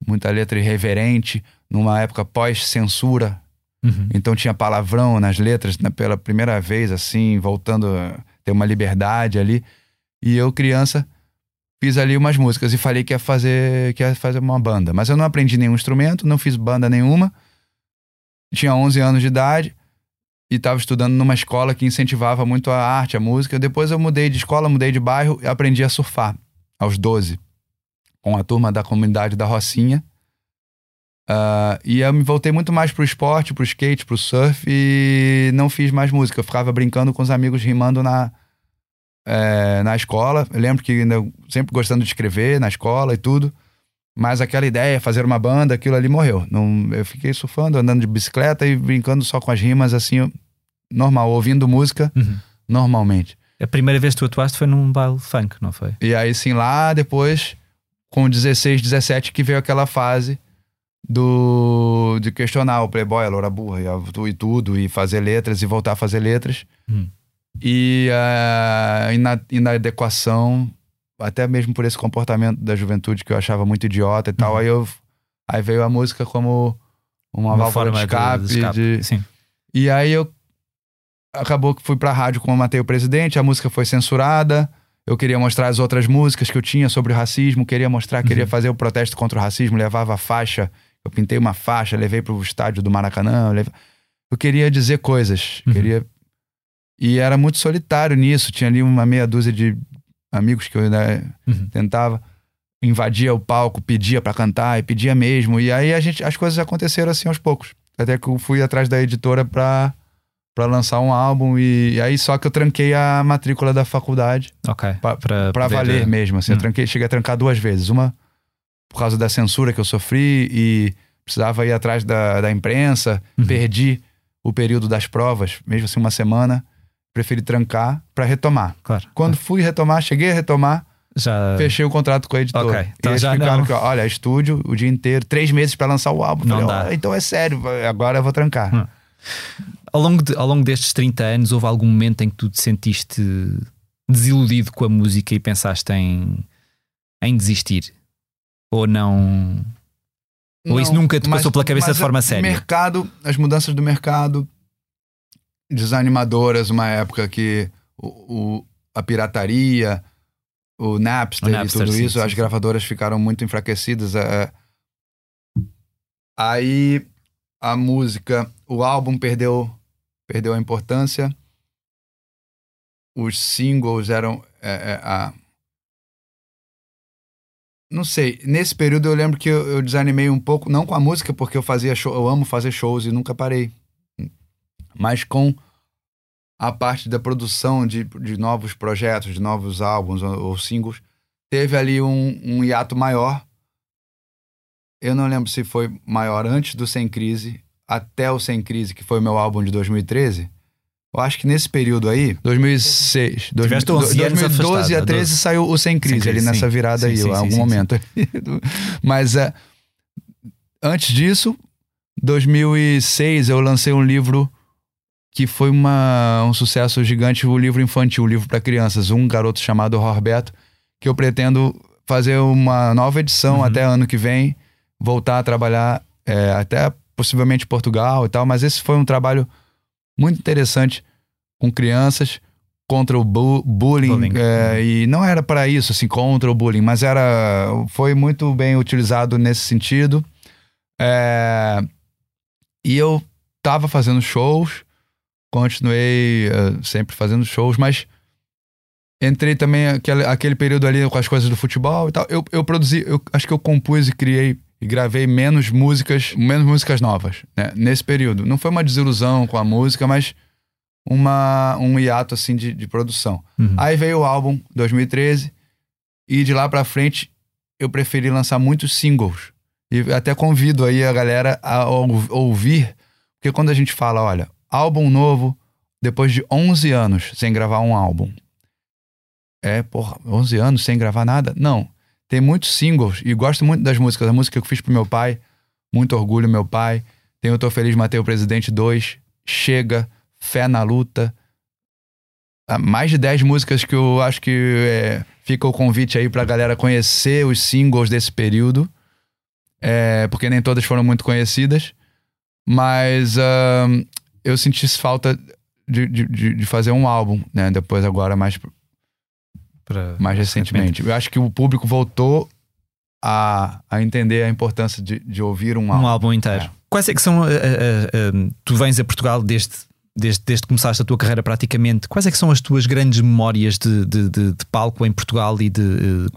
muita letra irreverente, numa época pós-censura, Uhum. então tinha palavrão nas letras né, pela primeira vez, assim, voltando a ter uma liberdade ali. E eu, criança, fiz ali umas músicas e falei que ia fazer, que ia fazer uma banda. Mas eu não aprendi nenhum instrumento, não fiz banda nenhuma. Tinha 11 anos de idade e estava estudando numa escola que incentivava muito a arte, a música. Depois eu mudei de escola, mudei de bairro e aprendi a surfar aos 12 com a turma da comunidade da Rocinha. Ah, e eu me voltei muito mais pro esporte, pro skate, pro surf e não fiz mais música. Eu ficava brincando com os amigos, rimando na, eh, na escola. Eu lembro que ainda sempre gostando de escrever na escola e tudo. Mas aquela ideia, fazer uma banda, aquilo ali morreu. Não, eu fiquei surfando, andando de bicicleta e brincando só com as rimas, assim, normal, ouvindo música Uhum. normalmente. A primeira vez que tu atuaste foi num baile funk, não foi? E aí, sim, lá depois, com 16, 17, que veio aquela fase do de questionar o Playboy, a Loura Burra e, e tudo, e fazer letras e voltar a fazer letras. Hum. E a ina- inadequação, até mesmo por esse comportamento da juventude que eu achava muito idiota e tal. Uhum. Aí, eu, aí veio a música como uma, válvula de escape. de escape. de- Sim. e aí eu acabou que fui pra rádio com o Matei o Presidente, a música foi censurada. Eu queria mostrar as outras músicas que eu tinha sobre o racismo, queria mostrar, queria Uhum. fazer o protesto contra o racismo, levava a faixa, eu pintei uma faixa, levei pro estádio do Maracanã. Eu, leve- eu queria dizer coisas, Uhum. queria. E era muito solitário nisso, tinha ali uma meia dúzia de amigos que eu né, Uhum. tentava invadia o palco, pedia pra cantar e pedia mesmo. E aí a gente, as coisas aconteceram assim aos poucos. Até que eu fui atrás da editora pra, pra lançar um álbum e, e aí só que eu tranquei a matrícula da faculdade Ok. pra, Para pra poder- valer mesmo. Assim, Hum. eu tranquei, cheguei a trancar duas vezes. Uma por causa da censura que eu sofri e precisava ir atrás da, da imprensa. Uhum. Perdi o período das provas, mesmo assim uma semana. Preferi trancar pra retomar. Claro. Quando fui retomar, cheguei a retomar, já fechei o contrato com a editora. Ok, então e eles já ficaram não. que, olha, estúdio o dia inteiro, três meses pra lançar o álbum. Não Falei, dá. ó, então é sério, agora eu vou trancar. Hum. ao, longo de- ao longo destes 30 anos, houve algum momento em que tu te sentiste desiludido com a música e pensaste em, em desistir? Ou não? Ou isso nunca te passou pela cabeça de forma o séria? mercado, as mudanças do mercado, desanimadoras, uma época que o, o- a pirataria, o Napster, O Napster, e tudo sim, isso, sim, as sim. gravadoras ficaram muito enfraquecidas. é. Aí a música, o álbum perdeu, perdeu a importância. Os singles eram é, é, a não sei, nesse período eu lembro que eu, eu desanimei um pouco, não com a música, porque eu fazia show, eu amo fazer shows e nunca parei. Mas com a parte da produção de, de novos projetos, de novos álbuns ou, ou singles, teve ali um, um hiato maior. Eu não lembro se foi maior antes do Sem Crise, até o Sem Crise, que foi o meu álbum de 2013. Eu acho que nesse período aí, 2006, Tiveste 11 anos 2012 a afastado, 13 12. saiu o Sem Crise, Sem ali Crise, nessa sim. virada Sim, aí, sim, em algum sim, momento. Mas é, antes disso, 2006 eu lancei um livro que foi uma, um sucesso gigante, o livro infantil, o livro para crianças, um garoto chamado Roberto, que eu pretendo fazer uma nova edição Uhum. até ano que vem, voltar a trabalhar é, até possivelmente Portugal e tal, mas esse foi um trabalho muito interessante com crianças contra o bu- bullying, Bullying. é, e não era para isso assim contra o bullying, mas era foi muito bem utilizado nesse sentido. É, e eu tava fazendo shows, continuei eh, sempre fazendo shows, mas entrei também aquele, aquele período ali com as coisas do futebol e tal. Eu, eu produzi, eu acho que eu compus e criei e gravei menos músicas, menos músicas novas, né? Nesse período. Não foi uma desilusão com a música, mas uma, um hiato assim de, de produção. Uhum. Aí veio o álbum 2013 e de lá pra frente eu preferi lançar muitos singles. E até convido aí a galera a ou- ouvir, porque quando a gente fala, olha, álbum novo depois de 11 anos sem gravar um álbum. É, porra, 11 anos sem gravar nada? Não. Tem muitos singles e gosto muito das músicas. A música que eu fiz pro meu pai, muito orgulho, meu pai. Tem Eu Tô Feliz, Matei o Presidente 2, Chega, Fé na Luta. Há mais de 10 músicas que eu acho que é, fica o convite aí pra galera conhecer os singles desse período. É, porque nem todas foram muito conhecidas. Mas ahn, eu senti falta de, de, de- fazer um álbum, né? Depois, agora, mais, Para- mais recentemente. Eu acho que o público voltou a, a entender a importância de, de ouvir um álbum. Um álbum inteiro. É. Quais é que são. eh, eh, eh, tu vens a Portugal desde, desde, desde que começaste a tua carreira praticamente. Quais é que são as tuas grandes memórias de, de, de- de palco em Portugal e de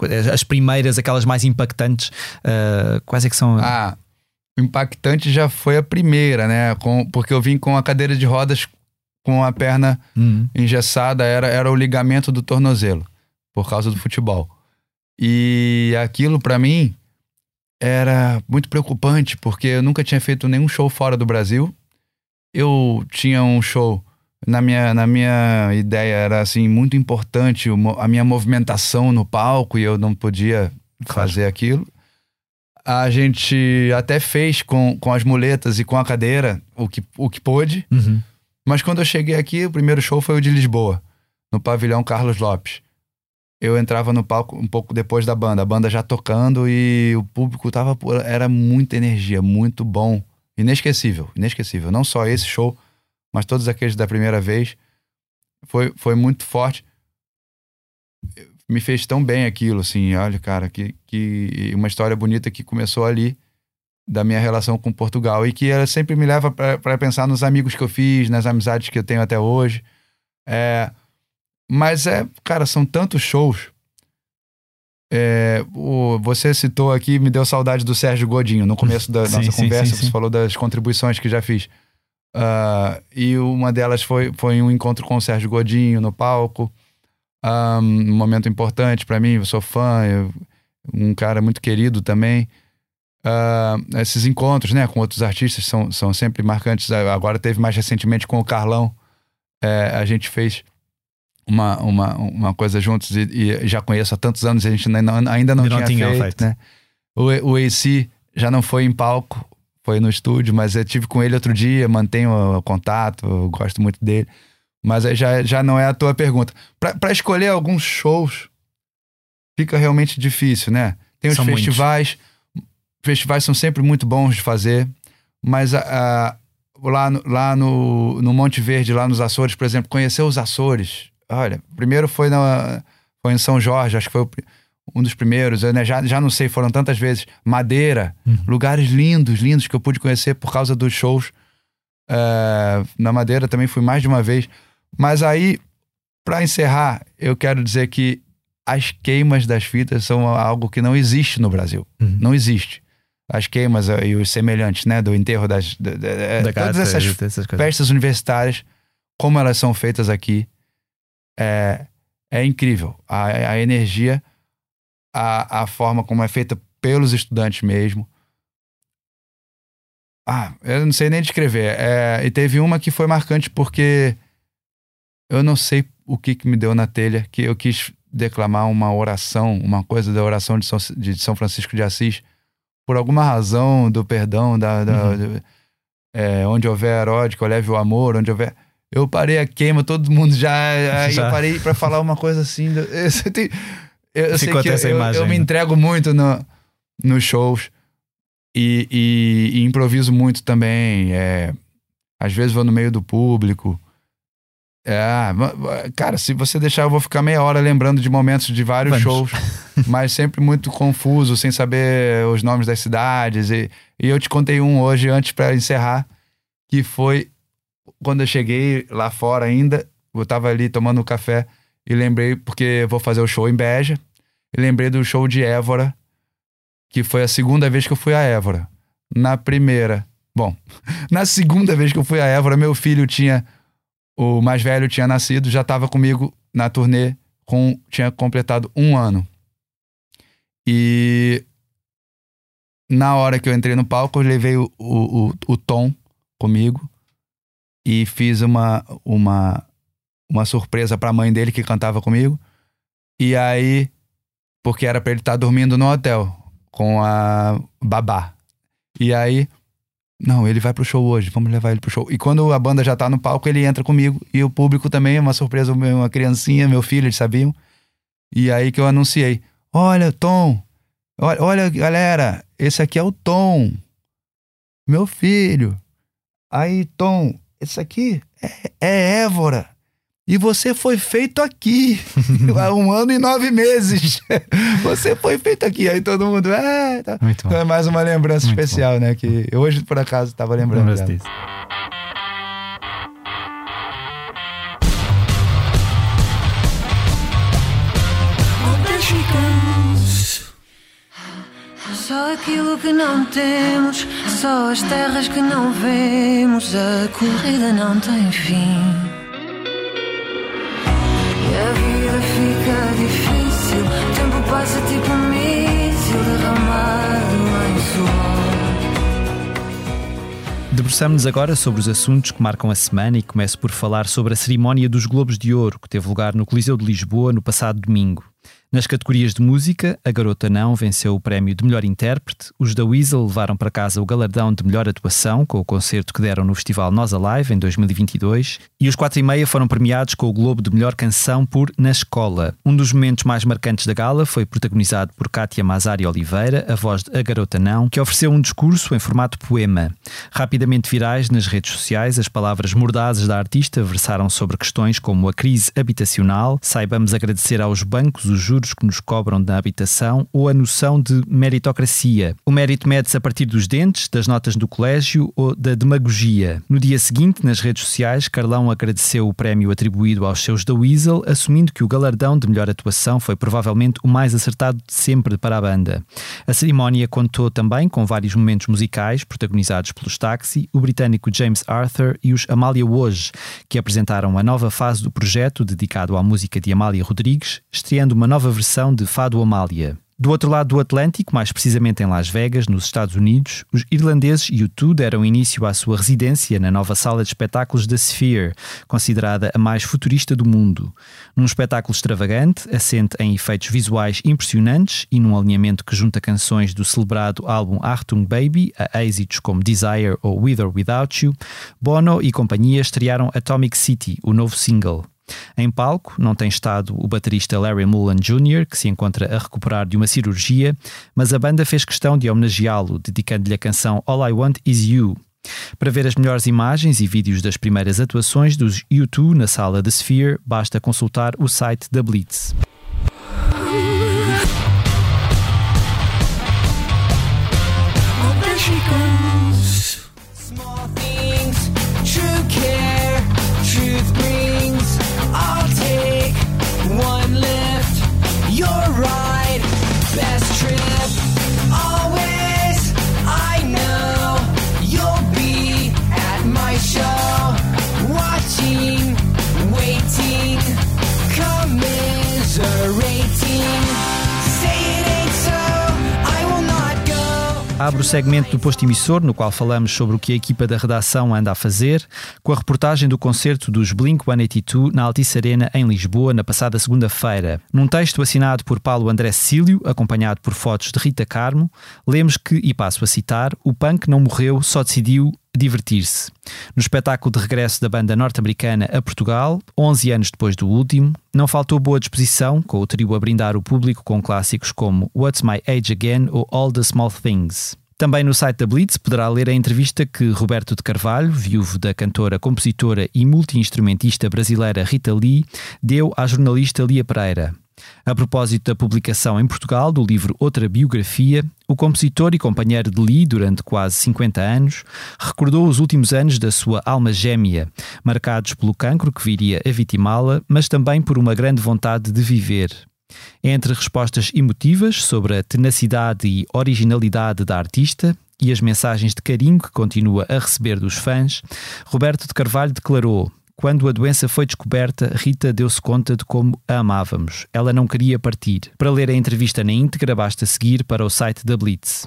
eh, as primeiras, aquelas mais impactantes? eh, quais é que são? Ah, o impactante já foi a primeira, né? Com, porque eu vim com a cadeira de rodas com a perna Hum, engessada, era, era o ligamento do tornozelo, por causa do futebol. E aquilo pra mim era muito preocupante, porque eu nunca tinha feito nenhum show fora do Brasil. Eu tinha um show, na minha, na minha ideia era assim, muito importante a minha movimentação no palco e eu não podia Claro. fazer aquilo. A gente até fez com, com as muletas e com a cadeira o que, o que pôde. uhum. Mas quando eu cheguei aqui, o primeiro show foi o de Lisboa, no pavilhão Carlos Lopes. Eu entrava no palco um pouco depois da banda, a banda já tocando e o público tava. Era muita energia, muito bom. Inesquecível, inesquecível. Não só esse show, mas todos aqueles da primeira vez. foi, foi muito forte. Me fez tão bem aquilo, assim, olha, cara, que, que uma história bonita que começou ali da minha relação com Portugal e que ela sempre me leva para pensar nos amigos que eu fiz, nas amizades que eu tenho até hoje. É, mas é, cara, são tantos shows. É, o, você citou aqui, me deu saudade do Sérgio Godinho no começo da sim, nossa sim, conversa. Sim, você falou das contribuições que já fiz. Uh, e uma delas foi, foi um encontro com o Sérgio Godinho no palco. Um, um momento importante para mim, eu sou fã, eu, um cara muito querido também. Uh, esses encontros né, com outros artistas são, são sempre marcantes. Agora teve mais recentemente com o Carlão. É, a gente fez uma, uma, uma coisa juntos e, e, já conheço há tantos anos a gente ainda não, ainda não, tinha, tinha feito. feito. Né? O, o AC já não foi em palco, foi no estúdio, mas eu tive com ele outro dia, mantenho o contato, gosto muito dele. Mas já, já não é a tua pergunta. Para escolher alguns shows, fica realmente difícil, né? Tem os são festivais. Muitos. Festivais são sempre muito bons de fazer, mas a, a, lá, no, lá no, no Monte Verde, lá nos Açores, por exemplo, conhecer os Açores. Olha, primeiro foi, na, foi em São Jorge, acho que foi o um dos primeiros, eu, né, já, já não sei, foram tantas vezes. Madeira, uhum. lugares lindos, lindos que eu pude conhecer por causa dos shows. Uh, na Madeira também fui mais de uma vez. Mas aí, para encerrar, eu quero dizer que as queimas das fitas são algo que não existe no Brasil. Uhum. Não existe. As queimas eh, e os semelhantes, né? Do enterro das. Da, da, da todas essas, essas festas universitárias, como elas são feitas aqui, é, é incrível. A, a energia a, a forma como é feita pelos estudantes mesmo. Ah, eu não sei nem descrever. É, e teve uma que foi marcante porque eu não sei o que, que me deu na telha, que eu quis declamar uma oração, uma coisa da oração de São, de São Francisco de Assis, por alguma razão do perdão, da, da uhum. é, onde houver erótico, leve o amor, onde houver. Eu parei a queima, todo mundo já. Aí já. eu parei para falar uma coisa assim. Do, eu, eu, eu sei que eu, eu, me entrego muito no, nos shows e, e, e, improviso muito também. É, às vezes vou no meio do público. É, cara, se você deixar, eu vou ficar meia hora lembrando de momentos de vários Vamos. shows, mas sempre muito confuso, sem saber os nomes das cidades. E, e eu te contei um hoje, antes para encerrar, que foi quando eu cheguei lá fora ainda. Eu tava ali tomando um café e lembrei, porque vou fazer o show em Beja. E lembrei do show de Évora, que foi a segunda vez que eu fui a Évora. Na primeira, bom, na segunda vez que eu fui a Évora, meu filho tinha, o mais velho tinha nascido, já estava comigo na turnê, com, tinha completado um ano. E na hora que eu entrei no palco, eu levei o, o, o, Tom comigo e fiz uma, uma, uma surpresa para a mãe dele que cantava comigo. E aí porque era pra ele estar tá dormindo no hotel com a babá. E aí, não, ele vai pro show hoje, vamos levar ele pro show. E quando a banda já tá no palco, ele entra comigo. E o público também, uma surpresa, uma criancinha, meu filho, eles sabiam. E aí que eu anunciei: Olha, Tom, olha, olha galera, esse aqui é o Tom, meu filho. Aí, Tom, esse aqui é, é Évora. E você foi feito aqui. há um ano e nove meses. você foi feito aqui. Aí todo mundo. É, tá. Muito bom. Então é mais uma lembrança Muito especial, bom. né? Que hoje, por acaso, estava lembrando. Lembrança disso. Só aquilo que não temos, só as terras que não vemos, a corrida não tem fim. Difícil, tempo passa tipo um míssil derramado em suor. Debruçamos-nos agora sobre os assuntos que marcam a semana e começo por falar sobre a cerimónia dos Globos de Ouro, que teve lugar no Coliseu de Lisboa no passado domingo. Nas categorias de música, a Garota Não venceu o prémio de melhor intérprete, os da Weasel levaram para casa o galardão de melhor atuação com o concerto que deram no Festival Nós Alive em 2022 e os 4 e meia foram premiados com o Globo de melhor canção por Na Escola. Um dos momentos mais marcantes da gala foi protagonizado por Kátia Mazari Oliveira, a voz de A Garota Não, que ofereceu um discurso em formato poema. Rapidamente virais nas redes sociais, as palavras mordazes da artista versaram sobre questões como a crise habitacional, saibamos agradecer aos bancos os juros juros que nos cobram da habitação ou a noção de meritocracia. O mérito mede-se a partir dos dentes, das notas do colégio ou da demagogia. No dia seguinte, nas redes sociais, Carlão agradeceu o prémio atribuído aos seus da Weasel, assumindo que o galardão de melhor atuação foi provavelmente o mais acertado de sempre para a banda. A cerimónia contou também com vários momentos musicais protagonizados pelos Taxi, o britânico James Arthur e os Amália Hoje, que apresentaram a nova fase do projeto dedicado à música de Amália Rodrigues, estreando uma nova nova versão de Fado Amália. Do outro lado do Atlântico, mais precisamente em Las Vegas, nos Estados Unidos, os irlandeses U2 deram início à sua residência na nova sala de espetáculos da Sphere, considerada a mais futurista do mundo. Num espetáculo extravagante, assente em efeitos visuais impressionantes e num alinhamento que junta canções do celebrado álbum Achtung Baby a êxitos como Desire ou With or Without You, Bono e companhia estrearam Atomic City, o novo single. Em palco, não tem estado o baterista Larry Mullen Jr., que se encontra a recuperar de uma cirurgia, mas a banda fez questão de homenageá-lo, dedicando-lhe a canção All I Want Is You. Para ver as melhores imagens e vídeos das primeiras atuações dos U2 na sala da Sphere, basta consultar o site da Blitz. Abre o segmento do posto emissor, no qual falamos sobre o que a equipa da redação anda a fazer, com a reportagem do concerto dos Blink 182 na Altice Arena, em Lisboa, na passada segunda-feira. Num texto assinado por Paulo André Cílio, acompanhado por fotos de Rita Carmo, lemos que, e passo a citar, o punk não morreu, só decidiu divertir-se. No espetáculo de regresso da banda norte-americana a Portugal, 11 anos depois do último, não faltou boa disposição, com o trio a brindar o público com clássicos como What's My Age Again ou All the Small Things. Também no site da Blitz poderá ler a entrevista que Roberto de Carvalho, viúvo da cantora, compositora e multi-instrumentista brasileira Rita Lee, deu à jornalista Lia Pereira. A propósito da publicação em Portugal do livro Outra Biografia, o compositor e companheiro de Lee durante quase 50 anos recordou os últimos anos da sua alma gêmea, marcados pelo cancro que viria a vitimá-la, mas também por uma grande vontade de viver. Entre respostas emotivas sobre a tenacidade e originalidade da artista e as mensagens de carinho que continua a receber dos fãs, Roberto de Carvalho declarou: quando a doença foi descoberta, Rita deu-se conta de como a amávamos. Ela não queria partir. Para ler a entrevista na íntegra, basta seguir para o site da Blitz.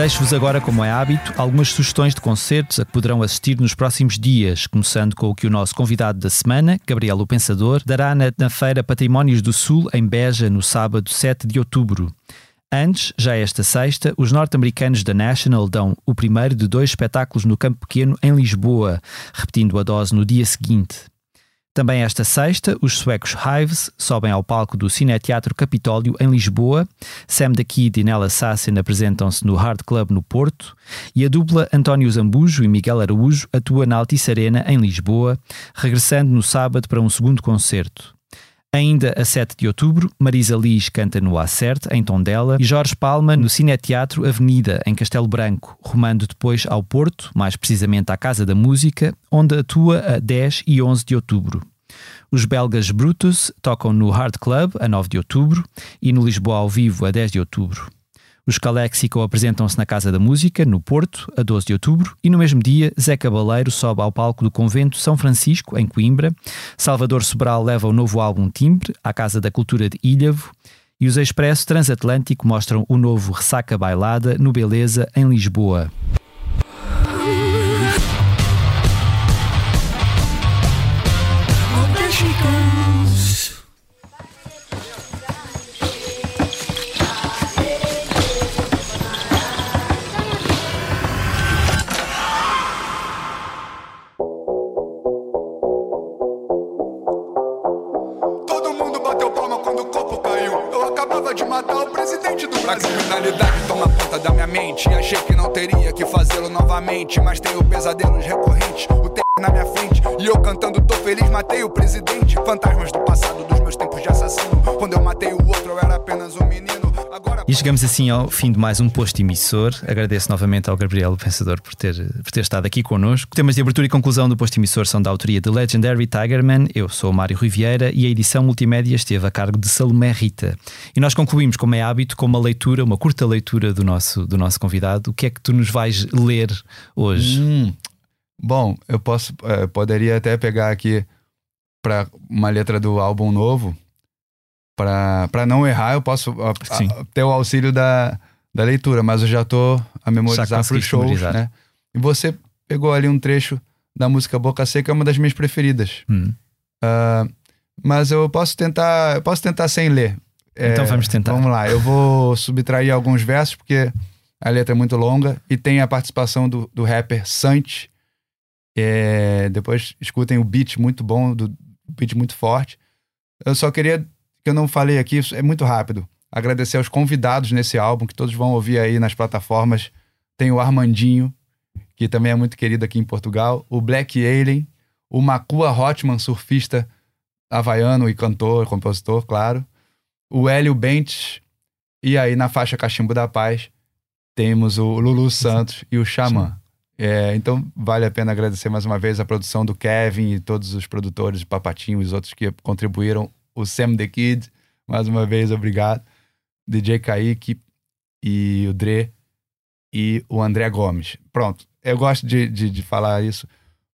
Deixo-vos agora, como é hábito, algumas sugestões de concertos a que poderão assistir nos próximos dias, começando com o que o nosso convidado da semana, Gabriel o Pensador, dará na, na Feira Patrimónios do Sul, em Beja, no sábado 7 de outubro. Antes, já esta sexta, os norte-americanos da National dão o primeiro de dois espetáculos no Campo Pequeno em Lisboa, repetindo a dose no dia seguinte. Também esta sexta, os suecos Hives sobem ao palco do Cineteatro Capitólio em Lisboa, Sam the Kid e Nella Sassin apresentam-se no Hard Club no Porto e a dupla António Zambujo e Miguel Araújo atua na Altice Arena em Lisboa, regressando no sábado para um segundo concerto. Ainda a 7 de outubro, Marisa Liz canta no Acerte, em Tondela, e Jorge Palma no Cineteatro Avenida, em Castelo Branco, rumando depois ao Porto, mais precisamente à Casa da Música, onde atua a 10 e 11 de outubro. Os belgas Brutus tocam no Hard Club a 9 de outubro e no Lisboa ao vivo a 10 de outubro. Os Calexico apresentam-se na Casa da Música, no Porto, a 12 de outubro, e no mesmo dia, Zé Cabaleiro sobe ao palco do Convento São Francisco, em Coimbra. Salvador Sobral leva o novo álbum Timbre à Casa da Cultura de Ilhavo. E os Expresso Transatlântico mostram o novo Ressaca Bailada no Beleza, em Lisboa. Novamente. Mas tenho pesadelos recorrentes. O tempo na minha frente. E eu cantando, tô feliz, matei o presidente. Fantasmas chegamos assim ao fim de mais um posto emissor. Agradeço novamente ao Gabriel Pensador por ter, por ter estado aqui connosco. Temas de abertura e conclusão do posto emissor são da autoria de Legendary Tigerman. Eu sou o Mário Rui Vieira e a edição multimédia esteve a cargo de Salomé Rita. E nós concluímos, como é hábito, com uma leitura, uma curta leitura do nosso, do nosso convidado. O que é que tu nos vais ler hoje? Hum, bom, eu posso, eh, poderia até pegar aqui para uma letra do álbum novo. Para não errar, eu posso a- a- ter o auxílio da, da leitura, mas eu já tô a memorizar para shows, memorizar. né? E você pegou ali um trecho da música Boca Seca, é uma das minhas preferidas. Hum. Ah, mas eu posso tentar, eu posso tentar sem ler. É, Então vamos tentar. Vamos lá, eu vou subtrair alguns versos porque a letra é muito longa e tem a participação do, do rapper Santi. É, depois escutem o beat muito bom, do o beat muito forte. Eu só queria que eu não falei aqui, isso é muito rápido. Agradecer aos convidados nesse álbum que todos vão ouvir aí nas plataformas. Tem o Armandinho, que também é muito querido aqui em Portugal, o Black Alien, o Makua Hotman, surfista havaiano e cantor, compositor, claro, o Hélio Bentes, e aí na faixa Cachimbo da Paz temos o Lulu Santos e o Xamã. É, então vale a pena agradecer mais uma vez a produção do Kevin e todos os produtores, Papatinho e os outros que contribuíram, o Sam the Kid, mais uma vez obrigado, DJ Kaique e o Dre e o André Gomes. Pronto, eu gosto de, de, de falar isso.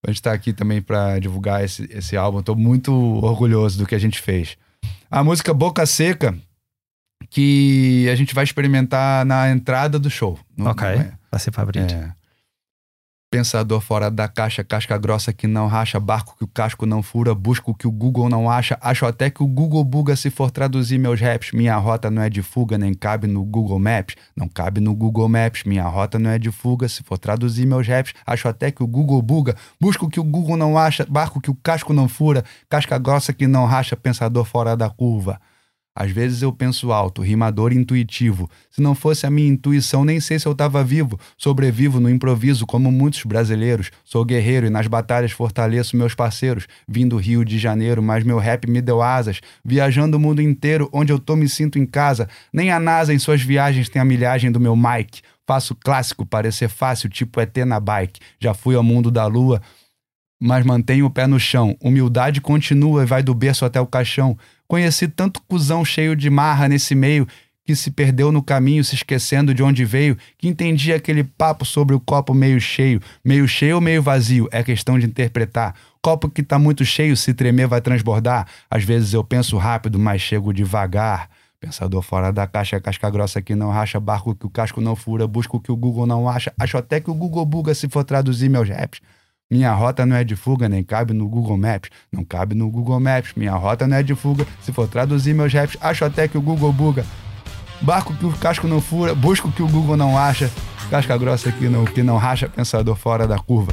A gente está aqui também para divulgar esse, esse álbum. Estou muito orgulhoso do que a gente fez. A música Boca Seca, que a gente vai experimentar na entrada do show. Não- Ok, é- vai ser para abrir. é. Pensador fora da caixa, casca grossa que não racha, barco que o casco não fura, busco que o Google não acha, acho até que o Google buga se for traduzir meus raps. Minha rota não é de fuga, nem cabe no Google Maps. Não cabe no Google Maps. Minha rota não é de fuga, se for traduzir meus raps. Acho até que o Google buga, busco que o Google não acha, barco que o casco não fura, casca grossa que não racha, pensador fora da curva. Às vezes eu penso alto, rimador intuitivo. Se não fosse a minha intuição, nem sei se eu tava vivo. Sobrevivo no improviso, como muitos brasileiros. Sou guerreiro e nas batalhas fortaleço meus parceiros. Vim do Rio de Janeiro, mas meu rap me deu asas. Viajando o mundo inteiro, onde eu tô me sinto em casa. Nem a NASA em suas viagens tem a milhagem do meu mic. Faço clássico parecer fácil, tipo ET na bike. Já fui ao mundo da lua, mas mantenho o pé no chão. Humildade continua e vai do berço até o caixão. Conheci tanto cuzão cheio de marra nesse meio que se perdeu no caminho, se esquecendo de onde veio, que entendi aquele papo sobre o copo meio cheio. Meio cheio ou meio vazio? É questão de interpretar. Copo que tá muito cheio, se tremer vai transbordar. Às vezes eu penso rápido, mas chego devagar. Pensador fora da caixa, casca grossa que não racha, barco que o casco não fura, busco que o Google não acha. Acho até que o Google buga se for traduzir meus raps. Minha rota não é de fuga, nem cabe no Google Maps. Não cabe no Google Maps. Minha rota não é de fuga. Se for traduzir meus raps, acho até que o Google buga. Barco que o casco não fura, busco que o Google não acha. Casca grossa que não, que não racha, pensador fora da curva.